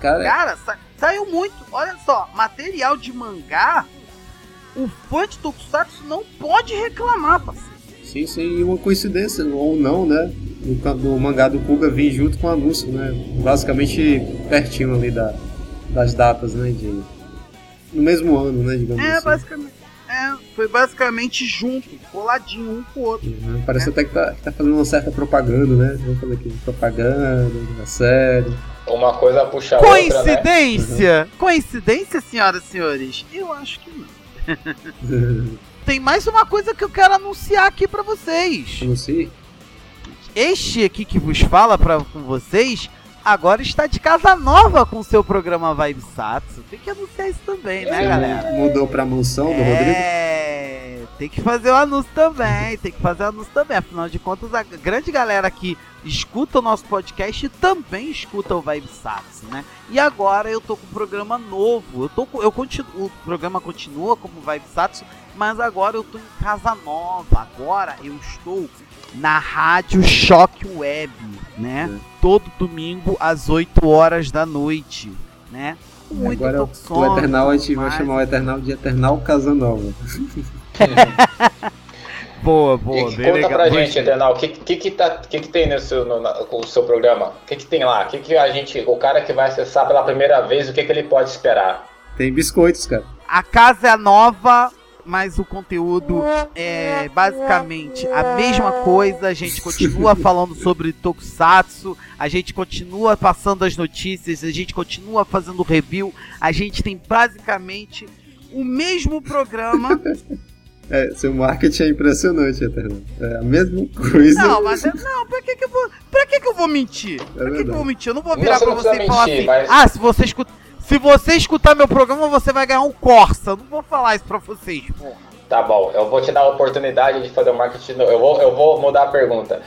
[SPEAKER 3] Cara,
[SPEAKER 1] Cara, sa- saiu muito. Olha só, material de mangá. O fã de Tokusatsu não pode reclamar, parceiro.
[SPEAKER 3] sim, sim. E uma coincidência, ou não, né? Do, do mangá do Kuga vir junto com o anúncio, né? Basicamente pertinho ali da, das datas, né? De, no mesmo ano, né? Digamos
[SPEAKER 1] É,
[SPEAKER 3] assim.
[SPEAKER 1] basicamente. É, foi basicamente junto, coladinho um com o outro.
[SPEAKER 3] Uhum, Parece até que tá, que tá fazendo uma certa propaganda, né? Vamos fazer aqui propaganda da série.
[SPEAKER 2] uma coisa puxa a outra, né?
[SPEAKER 1] Coincidência? Coincidência, senhoras e senhores? Eu acho que não. [laughs] Tem mais uma coisa que eu quero anunciar aqui pra vocês.
[SPEAKER 3] Sei.
[SPEAKER 1] Este aqui que vos fala pra, com vocês agora está de casa nova com o seu programa Vibe Satsu. Tem que anunciar isso também, né, galera?
[SPEAKER 3] Mudou pra mansão do Rodrigo.
[SPEAKER 1] É, tem que fazer o anúncio também, tem que fazer o anúncio também. Afinal de contas, a grande galera que escuta o nosso podcast também escuta o Vibe Satsu, né? E agora eu tô com um programa novo. Eu tô com, eu continuo, o programa continua como Vibe Satsu, mas agora eu tô em casa nova. Agora eu estou na Rádio Choque Web, né? Todo domingo às 8 horas da noite, né? Muito
[SPEAKER 3] Agora
[SPEAKER 1] tokusons,
[SPEAKER 3] o Eternal a gente vai chamar o Eternal de Eternal Casanova. [laughs]
[SPEAKER 1] Boa,
[SPEAKER 2] E
[SPEAKER 1] boa,
[SPEAKER 2] que-
[SPEAKER 1] bem
[SPEAKER 2] conta
[SPEAKER 1] legal.
[SPEAKER 2] pra gente, Eternal, o que, que, que, tá, que, que tem no seu, no, no seu programa? O que, que tem lá? O que, que a gente, o cara que vai acessar pela primeira vez, o que, que ele pode esperar?
[SPEAKER 3] Tem biscoitos, cara.
[SPEAKER 1] A casa é nova, mas o conteúdo é basicamente a mesma coisa. A gente continua [laughs] falando sobre Tokusatsu, a gente continua passando as notícias, a gente continua fazendo review. A gente tem basicamente o mesmo programa. [laughs]
[SPEAKER 3] É, seu marketing é impressionante, Eternal. É a mesma coisa.
[SPEAKER 1] Não, mas é- não, pra que que eu vou, pra que que eu vou mentir? Pra que que eu vou mentir? Eu não vou
[SPEAKER 2] Não,
[SPEAKER 1] virar
[SPEAKER 2] você
[SPEAKER 1] pra
[SPEAKER 2] não
[SPEAKER 1] você e falar
[SPEAKER 2] mentir,
[SPEAKER 1] assim:
[SPEAKER 2] mas-
[SPEAKER 1] "Ah, se você escuta se você escutar meu programa, você vai ganhar um Corsa. Eu não vou falar isso pra vocês, porra.
[SPEAKER 2] Tá bom, eu vou te dar a oportunidade de fazer o marketing. Eu vou, eu vou mudar a pergunta.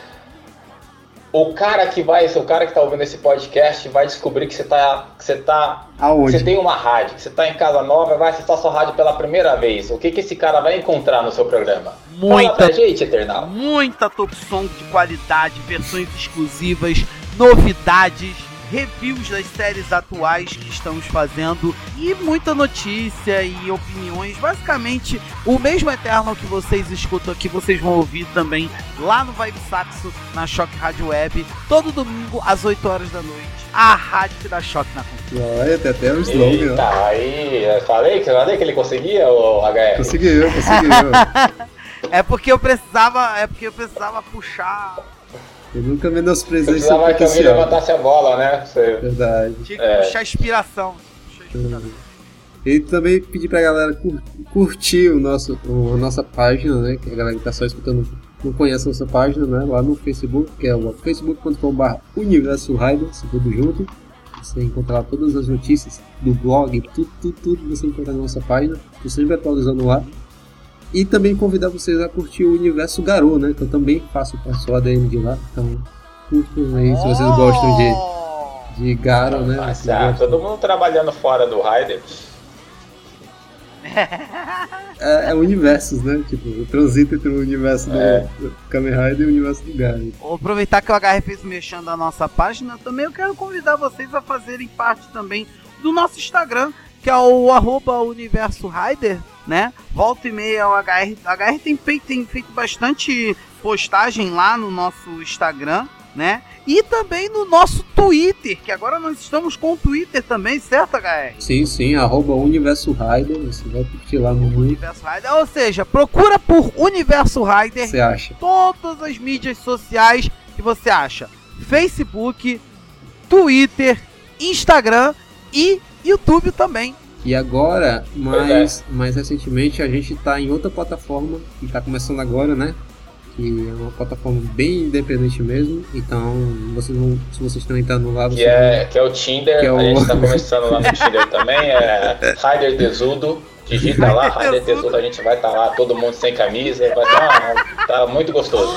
[SPEAKER 2] O cara que vai, o cara que tá ouvindo esse podcast vai descobrir que você tá, que você tá,
[SPEAKER 3] Aonde?
[SPEAKER 2] você tem uma rádio, que você tá em casa nova, vai acessar sua rádio pela primeira vez. O que que esse cara vai encontrar no seu programa? Fala
[SPEAKER 1] Muita
[SPEAKER 2] pra gente, Eternal.
[SPEAKER 1] muita Tokusong de qualidade, versões exclusivas, novidades, reviews das séries atuais que estamos fazendo e muita notícia e opiniões. Basicamente, o mesmo Eternal que vocês escutam aqui, vocês vão ouvir também lá no Vibe Saxo, na Choque Rádio Web, todo domingo às 8 horas da noite. A rádio que dá choque na conta.
[SPEAKER 3] Olha, tem até um slogan.
[SPEAKER 2] Eita, aí, falei, falei que ele conseguia, o HR?
[SPEAKER 3] Conseguiu, conseguiu. [laughs]
[SPEAKER 1] É porque eu precisava, é porque eu precisava puxar,
[SPEAKER 3] Eu nunca menosprezei seu
[SPEAKER 2] Precisava que alguém
[SPEAKER 3] potencial.
[SPEAKER 2] levantasse a bola, né? Você-
[SPEAKER 3] Verdade.
[SPEAKER 1] tinha que
[SPEAKER 2] É.
[SPEAKER 1] puxar inspiração. Puxar inspiração.
[SPEAKER 3] E também pedir pra galera cur- curtir o nosso, o- a nossa página, né? Que a galera que tá só escutando não conhece a nossa página, né? Lá no Facebook, que é o facebook.com.br Universo Riders, tudo junto. Você encontra lá todas as notícias do blog, tudo, tudo, tudo você encontra na nossa página. Tô sempre atualizando lá. E também convidar vocês a curtir o Universo Garou, né? Que eu também faço passo ADM de lá. Então, curtam aí se vocês gostam
[SPEAKER 1] Oh!
[SPEAKER 3] de, de Garo, né?
[SPEAKER 2] Mas, ah, todo mundo trabalhando fora do Rider.
[SPEAKER 3] É, é universos, né? Tipo, o transito entre o universo do,
[SPEAKER 2] É.
[SPEAKER 3] do Kamen Rider e o universo do Garo.
[SPEAKER 1] Vou aproveitar que o HR fez mexendo a nossa página, também eu quero convidar vocês a fazerem parte também do nosso Instagram, que é o arroba Universo Rider, né? Volta e meia o HR. O HR tem feito, tem feito bastante postagem lá no nosso Instagram, né? E também no nosso Twitter, que agora nós estamos com o Twitter também, certo, HR?
[SPEAKER 3] Sim, sim, arroba Universo Rider, você vai curtir lá no.
[SPEAKER 1] Universo Rider, ou seja, procura por Universo Rider
[SPEAKER 3] Você acha?
[SPEAKER 1] todas as mídias sociais que você acha: Facebook, Twitter, Instagram e YouTube também.
[SPEAKER 3] E agora,
[SPEAKER 2] Pois
[SPEAKER 3] mais, mais recentemente, a gente tá em outra plataforma, que tá começando agora, né? Que é uma plataforma bem independente mesmo. Então, vocês vão, se vocês estão entrando lá,
[SPEAKER 2] Que é, que é o Tinder,
[SPEAKER 3] Que é o-
[SPEAKER 2] a gente tá [laughs] começando lá no Tinder também, é Raider Tesudo. Digita lá,
[SPEAKER 1] Tesudo.
[SPEAKER 2] Tesudo, a gente vai estar lá, todo mundo sem camisa, vai tá, tá muito gostoso.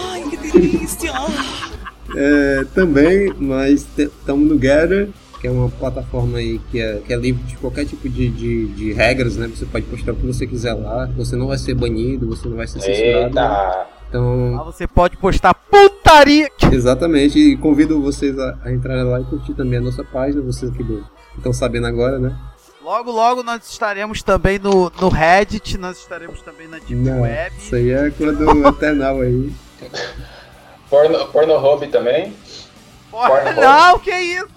[SPEAKER 3] É, também, mas estamos no Gather, que é uma plataforma aí que é, que é livre de qualquer tipo de, de, de regras, né? Você pode postar o que você quiser lá, você não vai ser banido, você não vai ser censurado. né?
[SPEAKER 2] Eita!
[SPEAKER 3] Então,
[SPEAKER 1] Lá você pode postar putaria.
[SPEAKER 3] exatamente, e convido vocês a, a entrarem lá e curtir também a nossa página, vocês que do- que estão sabendo agora, né?
[SPEAKER 1] Logo, logo nós estaremos também no, no Reddit, nós estaremos também na Deep
[SPEAKER 3] Não,
[SPEAKER 1] Web.
[SPEAKER 3] isso aí é quando [laughs] eternal aí.
[SPEAKER 2] Porno, Pornhub também.
[SPEAKER 1] Porra,
[SPEAKER 2] Pornhub.
[SPEAKER 1] não, que isso?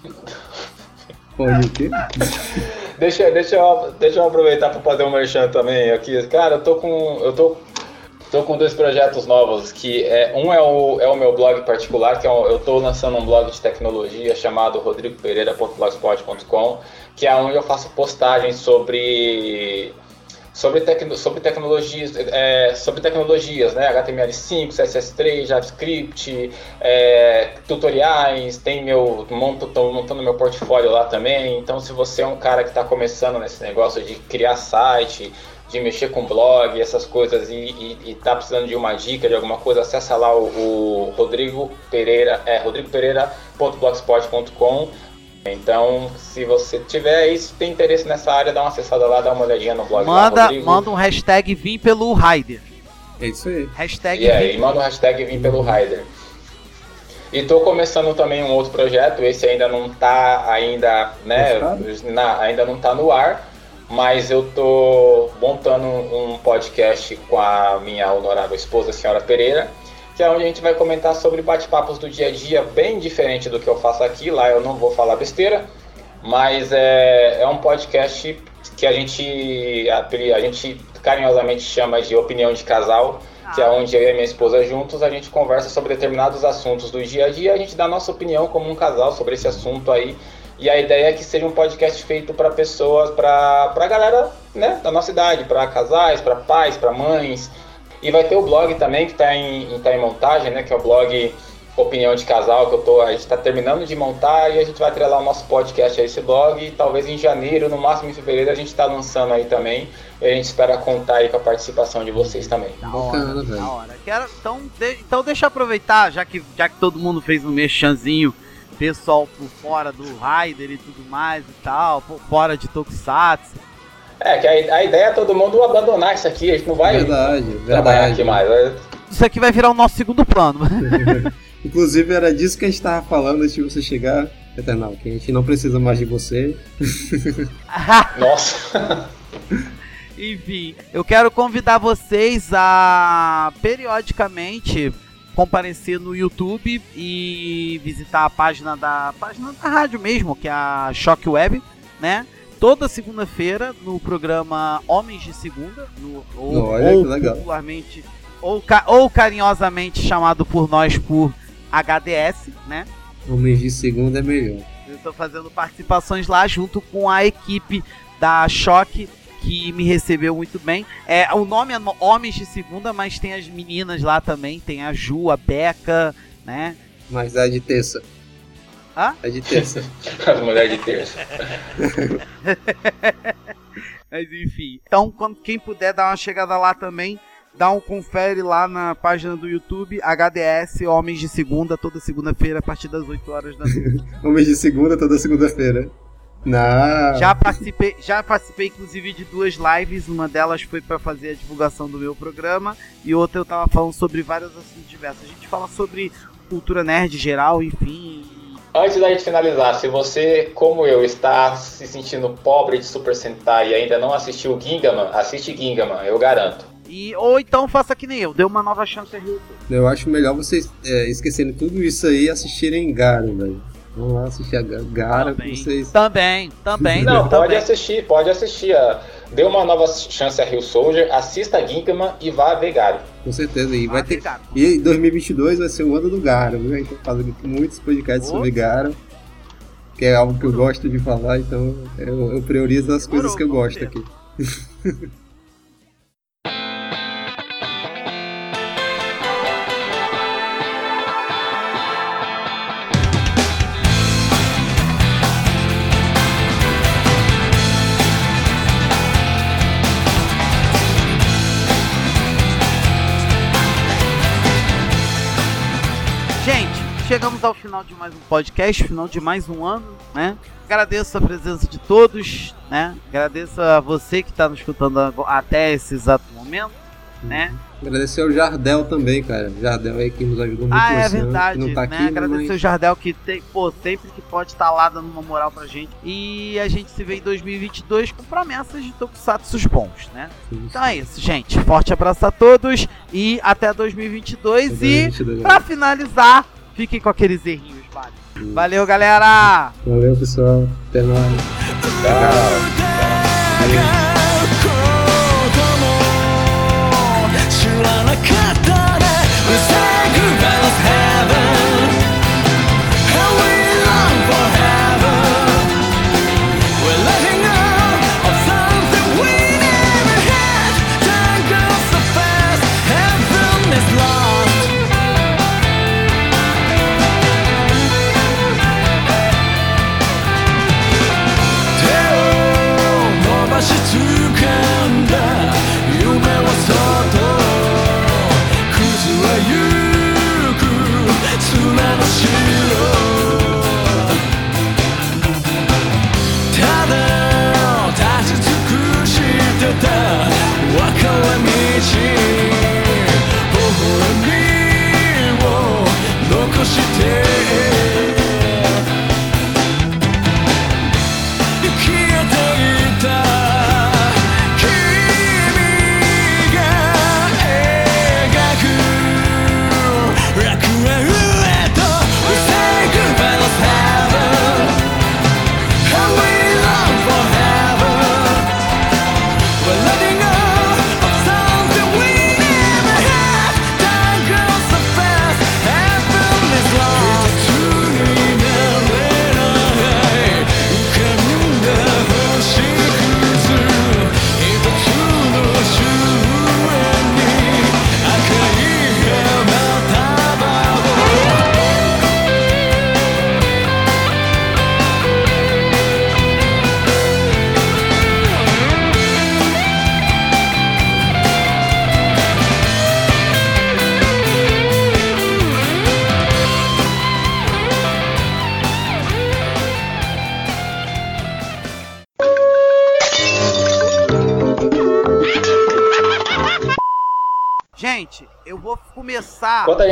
[SPEAKER 3] O quê?
[SPEAKER 2] Deixa, deixa, eu, deixa eu aproveitar para fazer um merchan também aqui. Cara, eu tô com. Eu tô, tô com dois projetos novos. Que é, um é o, é o meu blog particular, que é um, eu tô lançando um blog de tecnologia chamado rodrigopereira.blogspot.com, que é onde eu faço postagens sobre. Sobre, tecno, sobre tecnologias, é, sobre tecnologias, né? HTML5, CSS3, JavaScript, é, tutoriais, tem meu monto, tô montando meu portfólio lá também. Então, se você é um cara que está começando nesse negócio de criar site, de mexer com blog, essas coisas, e, e, e tá precisando de uma dica, de alguma coisa, acessa lá o, o Rodrigo Pereira, é rodrigopereira.blogspot.com. Então, se você tiver isso, tem interesse nessa área, dá uma acessada lá, dá uma olhadinha no blog. lá,
[SPEAKER 1] Manda,
[SPEAKER 2] Rodrigo.
[SPEAKER 1] manda um hashtag vim pelo Raider.
[SPEAKER 3] É isso aí.
[SPEAKER 1] Hashtag
[SPEAKER 2] E aí,
[SPEAKER 1] vim.
[SPEAKER 2] manda o hashtag vim pelo Rider. E tô começando também um outro projeto, esse ainda não tá ainda, né, na- ainda não tá no ar, mas eu tô montando um podcast com a minha honorável esposa, a senhora Pereira, que é onde a gente vai comentar sobre bate-papos do dia a dia, bem diferente do que eu faço aqui, lá eu não vou falar besteira, mas é, é um podcast que a gente, a, a gente carinhosamente chama de opinião de casal, que é onde eu e a minha esposa juntos a gente conversa sobre determinados assuntos do dia a dia, a gente dá a nossa opinião como um casal sobre esse assunto aí. E a ideia é que seja um podcast feito para pessoas, para a galera né, da nossa idade, para casais, para pais, para mães. E vai ter o blog também que está em, tá em montagem, né, que é o blog Opinião de Casal, que eu tô, a gente está terminando de montar e a gente vai atrelar o nosso podcast a esse blog. E talvez em janeiro, no máximo em fevereiro, a gente está lançando aí também. E a gente espera contar aí com a participação de vocês também.
[SPEAKER 1] Da hora,
[SPEAKER 3] velho.
[SPEAKER 1] da hora. Quero, então, de- então deixa eu aproveitar, já que, já que todo mundo fez um mexanzinho pessoal por fora do Raider e tudo mais e tal, por fora de Tokusatsu.
[SPEAKER 2] É, que a, a ideia é todo mundo abandonar isso aqui, a gente não vai
[SPEAKER 3] Verdade,
[SPEAKER 2] trabalhar
[SPEAKER 3] verdade.
[SPEAKER 2] aqui mais. né?
[SPEAKER 1] Isso aqui vai virar o nosso segundo plano. [laughs]
[SPEAKER 3] Inclusive era disso que a gente tava falando antes de você chegar, Eternal, que a gente não precisa mais de você. [laughs]
[SPEAKER 2] Nossa,
[SPEAKER 1] Enfim, eu quero convidar vocês a periodicamente comparecer no YouTube e visitar a página da página da rádio mesmo, que é a Shockweb, né? Toda segunda-feira no programa Homens de Segunda, no, ou,
[SPEAKER 3] Olha,
[SPEAKER 1] ou popularmente ou, ou carinhosamente chamado por nós por HDS, né?
[SPEAKER 3] Homens de segunda é melhor.
[SPEAKER 1] Eu estou fazendo participações lá junto com a equipe da Choque que me recebeu muito bem. É, o nome é Homens de Segunda, mas tem as meninas lá também, tem a Ju, a Beca, né?
[SPEAKER 3] Mas é de terça.
[SPEAKER 1] Hã?
[SPEAKER 3] É de terça. [laughs]
[SPEAKER 2] as mulheres de terça. [laughs]
[SPEAKER 1] Mas enfim. Então, quando, quem puder dar uma chegada lá também, dá um confere lá na página do YouTube, HDS Homens de Segunda, toda segunda-feira a partir das 8 horas da noite. [laughs]
[SPEAKER 3] Homens de segunda toda segunda-feira. Não.
[SPEAKER 1] Já participei, já participei inclusive de duas lives, uma delas foi para fazer a divulgação do meu programa e outra eu tava falando sobre vários assuntos diversos. A gente fala sobre cultura nerd geral, enfim.
[SPEAKER 2] Antes da gente finalizar, se você, como eu, está se sentindo pobre de Super Sentai e ainda não assistiu Gingaman, assiste Gingaman, eu garanto.
[SPEAKER 1] E ou então faça que nem eu, dê uma nova chance a Ryuto.
[SPEAKER 3] Eu acho melhor vocês é, esquecerem tudo isso aí e assistirem Garo, velho. Vamos lá assistir a Ga- Gara que
[SPEAKER 1] Também.
[SPEAKER 3] vocês.
[SPEAKER 1] Também, também,
[SPEAKER 2] Não, pode
[SPEAKER 1] também.
[SPEAKER 2] assistir, pode assistir. ah, Dê uma nova chance a Rio Soldier, assista Gingaman e vá ver Garo.
[SPEAKER 3] Com certeza. E vai ter. E 2022 vai ser o ano do Garo, viu? A gente vai fazer muitos podcasts sobre Garo. que é algo que eu gosto de falar, então eu, eu priorizo as coisas que eu gosto aqui. [laughs]
[SPEAKER 1] final de mais um podcast, final de mais um ano, né? Agradeço a presença de todos, né? Agradeço a você que está nos escutando até esse exato momento, né?
[SPEAKER 3] Agradecer ao Jardel também, cara. Jardel aí que nos ajudou muito
[SPEAKER 1] Ah, é
[SPEAKER 3] ano,
[SPEAKER 1] verdade,
[SPEAKER 3] que não tá
[SPEAKER 1] né?
[SPEAKER 3] aqui,
[SPEAKER 1] Agradecer
[SPEAKER 3] mas-
[SPEAKER 1] o Jardel que tem, pô, sempre que pode estar lá dando uma moral pra gente. E a gente se vê em 2022 com promessas de tokusatsus bons, né? Então é isso, gente. Forte abraço a todos e até 2022. E
[SPEAKER 3] 2022,
[SPEAKER 1] pra finalizar, fiquem com aqueles errinhos, vale. Valeu, galera!
[SPEAKER 3] Valeu, pessoal. Até mais.
[SPEAKER 2] Tchau.
[SPEAKER 6] 知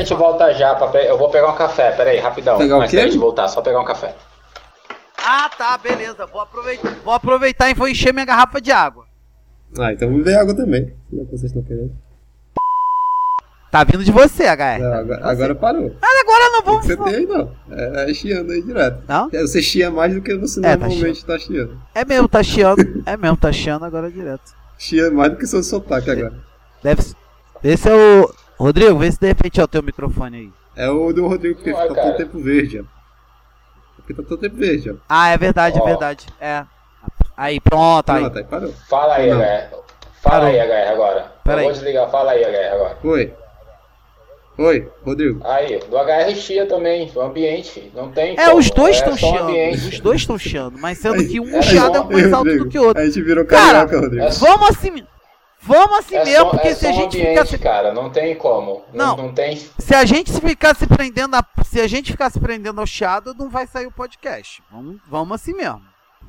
[SPEAKER 1] gente
[SPEAKER 2] volta já, pra eu vou pegar um café. Pera aí, rapidão.
[SPEAKER 3] Pegar o
[SPEAKER 2] Antes
[SPEAKER 3] quê?
[SPEAKER 2] da gente voltar, só pegar um café.
[SPEAKER 1] Ah, tá, beleza. Vou aproveitar, vou aproveitar e vou encher minha garrafa de água.
[SPEAKER 3] Ah, então vamos ver água também. Se é vocês estão querendo.
[SPEAKER 1] Tá vindo de você, HR.
[SPEAKER 3] Não, agora, agora parou.
[SPEAKER 1] Mas agora não
[SPEAKER 3] O
[SPEAKER 1] vamos.
[SPEAKER 3] que você tem aí não. É, é chiando aí direto.
[SPEAKER 1] Não?
[SPEAKER 3] É, Você chia mais do que você
[SPEAKER 1] É, tá
[SPEAKER 3] normalmente tá chiando.
[SPEAKER 1] É mesmo, tá chiando. É mesmo, tá chiando agora direto.
[SPEAKER 3] Chia mais do que seu sotaque agora.
[SPEAKER 1] Deve ser. Esse é o. Rodrigo, vê se de repente é o teu microfone aí.
[SPEAKER 3] É o do Rodrigo, porque
[SPEAKER 2] é,
[SPEAKER 3] tá
[SPEAKER 2] cara.
[SPEAKER 3] todo tempo verde, ó. Porque tá todo tempo verde, ó.
[SPEAKER 1] Ah, é verdade, é verdade. É. Aí, pronto, aí.
[SPEAKER 3] Pronto, aí parou.
[SPEAKER 2] Fala aí,
[SPEAKER 3] Não.
[SPEAKER 2] HR. Fala
[SPEAKER 1] Parou.
[SPEAKER 2] aí, HR, agora.
[SPEAKER 1] Pera
[SPEAKER 2] eu
[SPEAKER 1] aí.
[SPEAKER 2] vou desligar, fala aí, HR, agora.
[SPEAKER 3] Oi. Oi, Rodrigo.
[SPEAKER 2] Aí, do HR chia também, o ambiente. Não tem
[SPEAKER 1] É,
[SPEAKER 2] como,
[SPEAKER 1] os dois
[SPEAKER 2] é
[SPEAKER 1] estão
[SPEAKER 2] um
[SPEAKER 1] chiando.
[SPEAKER 2] ambiente.
[SPEAKER 1] Os dois estão chiando, mas sendo
[SPEAKER 3] Aí-
[SPEAKER 1] que um
[SPEAKER 2] é
[SPEAKER 1] chiado é mais alto do que o outro.
[SPEAKER 3] A gente virou
[SPEAKER 1] Cara,
[SPEAKER 3] carioca, Rodrigo.
[SPEAKER 2] é
[SPEAKER 1] Vamos assim. Vamos assim
[SPEAKER 2] É
[SPEAKER 1] mesmo,
[SPEAKER 2] só,
[SPEAKER 1] porque
[SPEAKER 2] é
[SPEAKER 1] se
[SPEAKER 2] só
[SPEAKER 1] a gente
[SPEAKER 2] ambiente,
[SPEAKER 1] ficasse.
[SPEAKER 2] cara, não tem como.
[SPEAKER 1] Não.
[SPEAKER 2] Não, não tem.
[SPEAKER 1] Se a gente ficasse prendendo a, se a gente ficasse prendendo ao chiado, não vai sair o podcast. Vamos, vamos assim mesmo.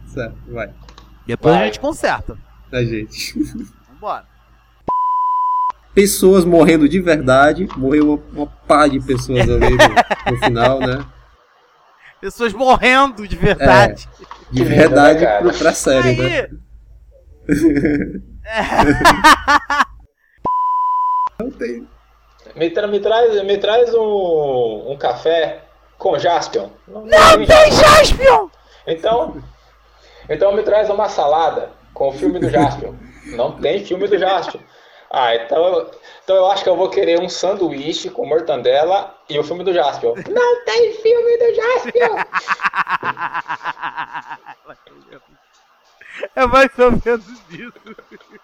[SPEAKER 3] Certo, vai.
[SPEAKER 1] Depois a
[SPEAKER 2] Vai.
[SPEAKER 1] gente conserta.
[SPEAKER 3] A gente. [laughs]
[SPEAKER 1] Vambora.
[SPEAKER 3] Pessoas morrendo de verdade. Morreu uma, uma pá de pessoas ali no, no [laughs] final, né?
[SPEAKER 1] Pessoas morrendo de verdade.
[SPEAKER 3] De
[SPEAKER 2] Que lindo,
[SPEAKER 3] verdade
[SPEAKER 2] né, cara?
[SPEAKER 3] pro, pra série, né? [laughs] Não tem.
[SPEAKER 2] Me, tra- me traz, me traz um, um café com Jaspion. Não,
[SPEAKER 1] Não tem Jaspion!
[SPEAKER 2] Então, então me traz uma salada com o filme do Jaspion. Não tem filme do Jaspion. Ah, então, então eu acho que eu vou querer um sanduíche com mortandela e o filme do Jaspion. Não tem filme do Jaspion! [laughs]
[SPEAKER 1] É mais ou menos isso.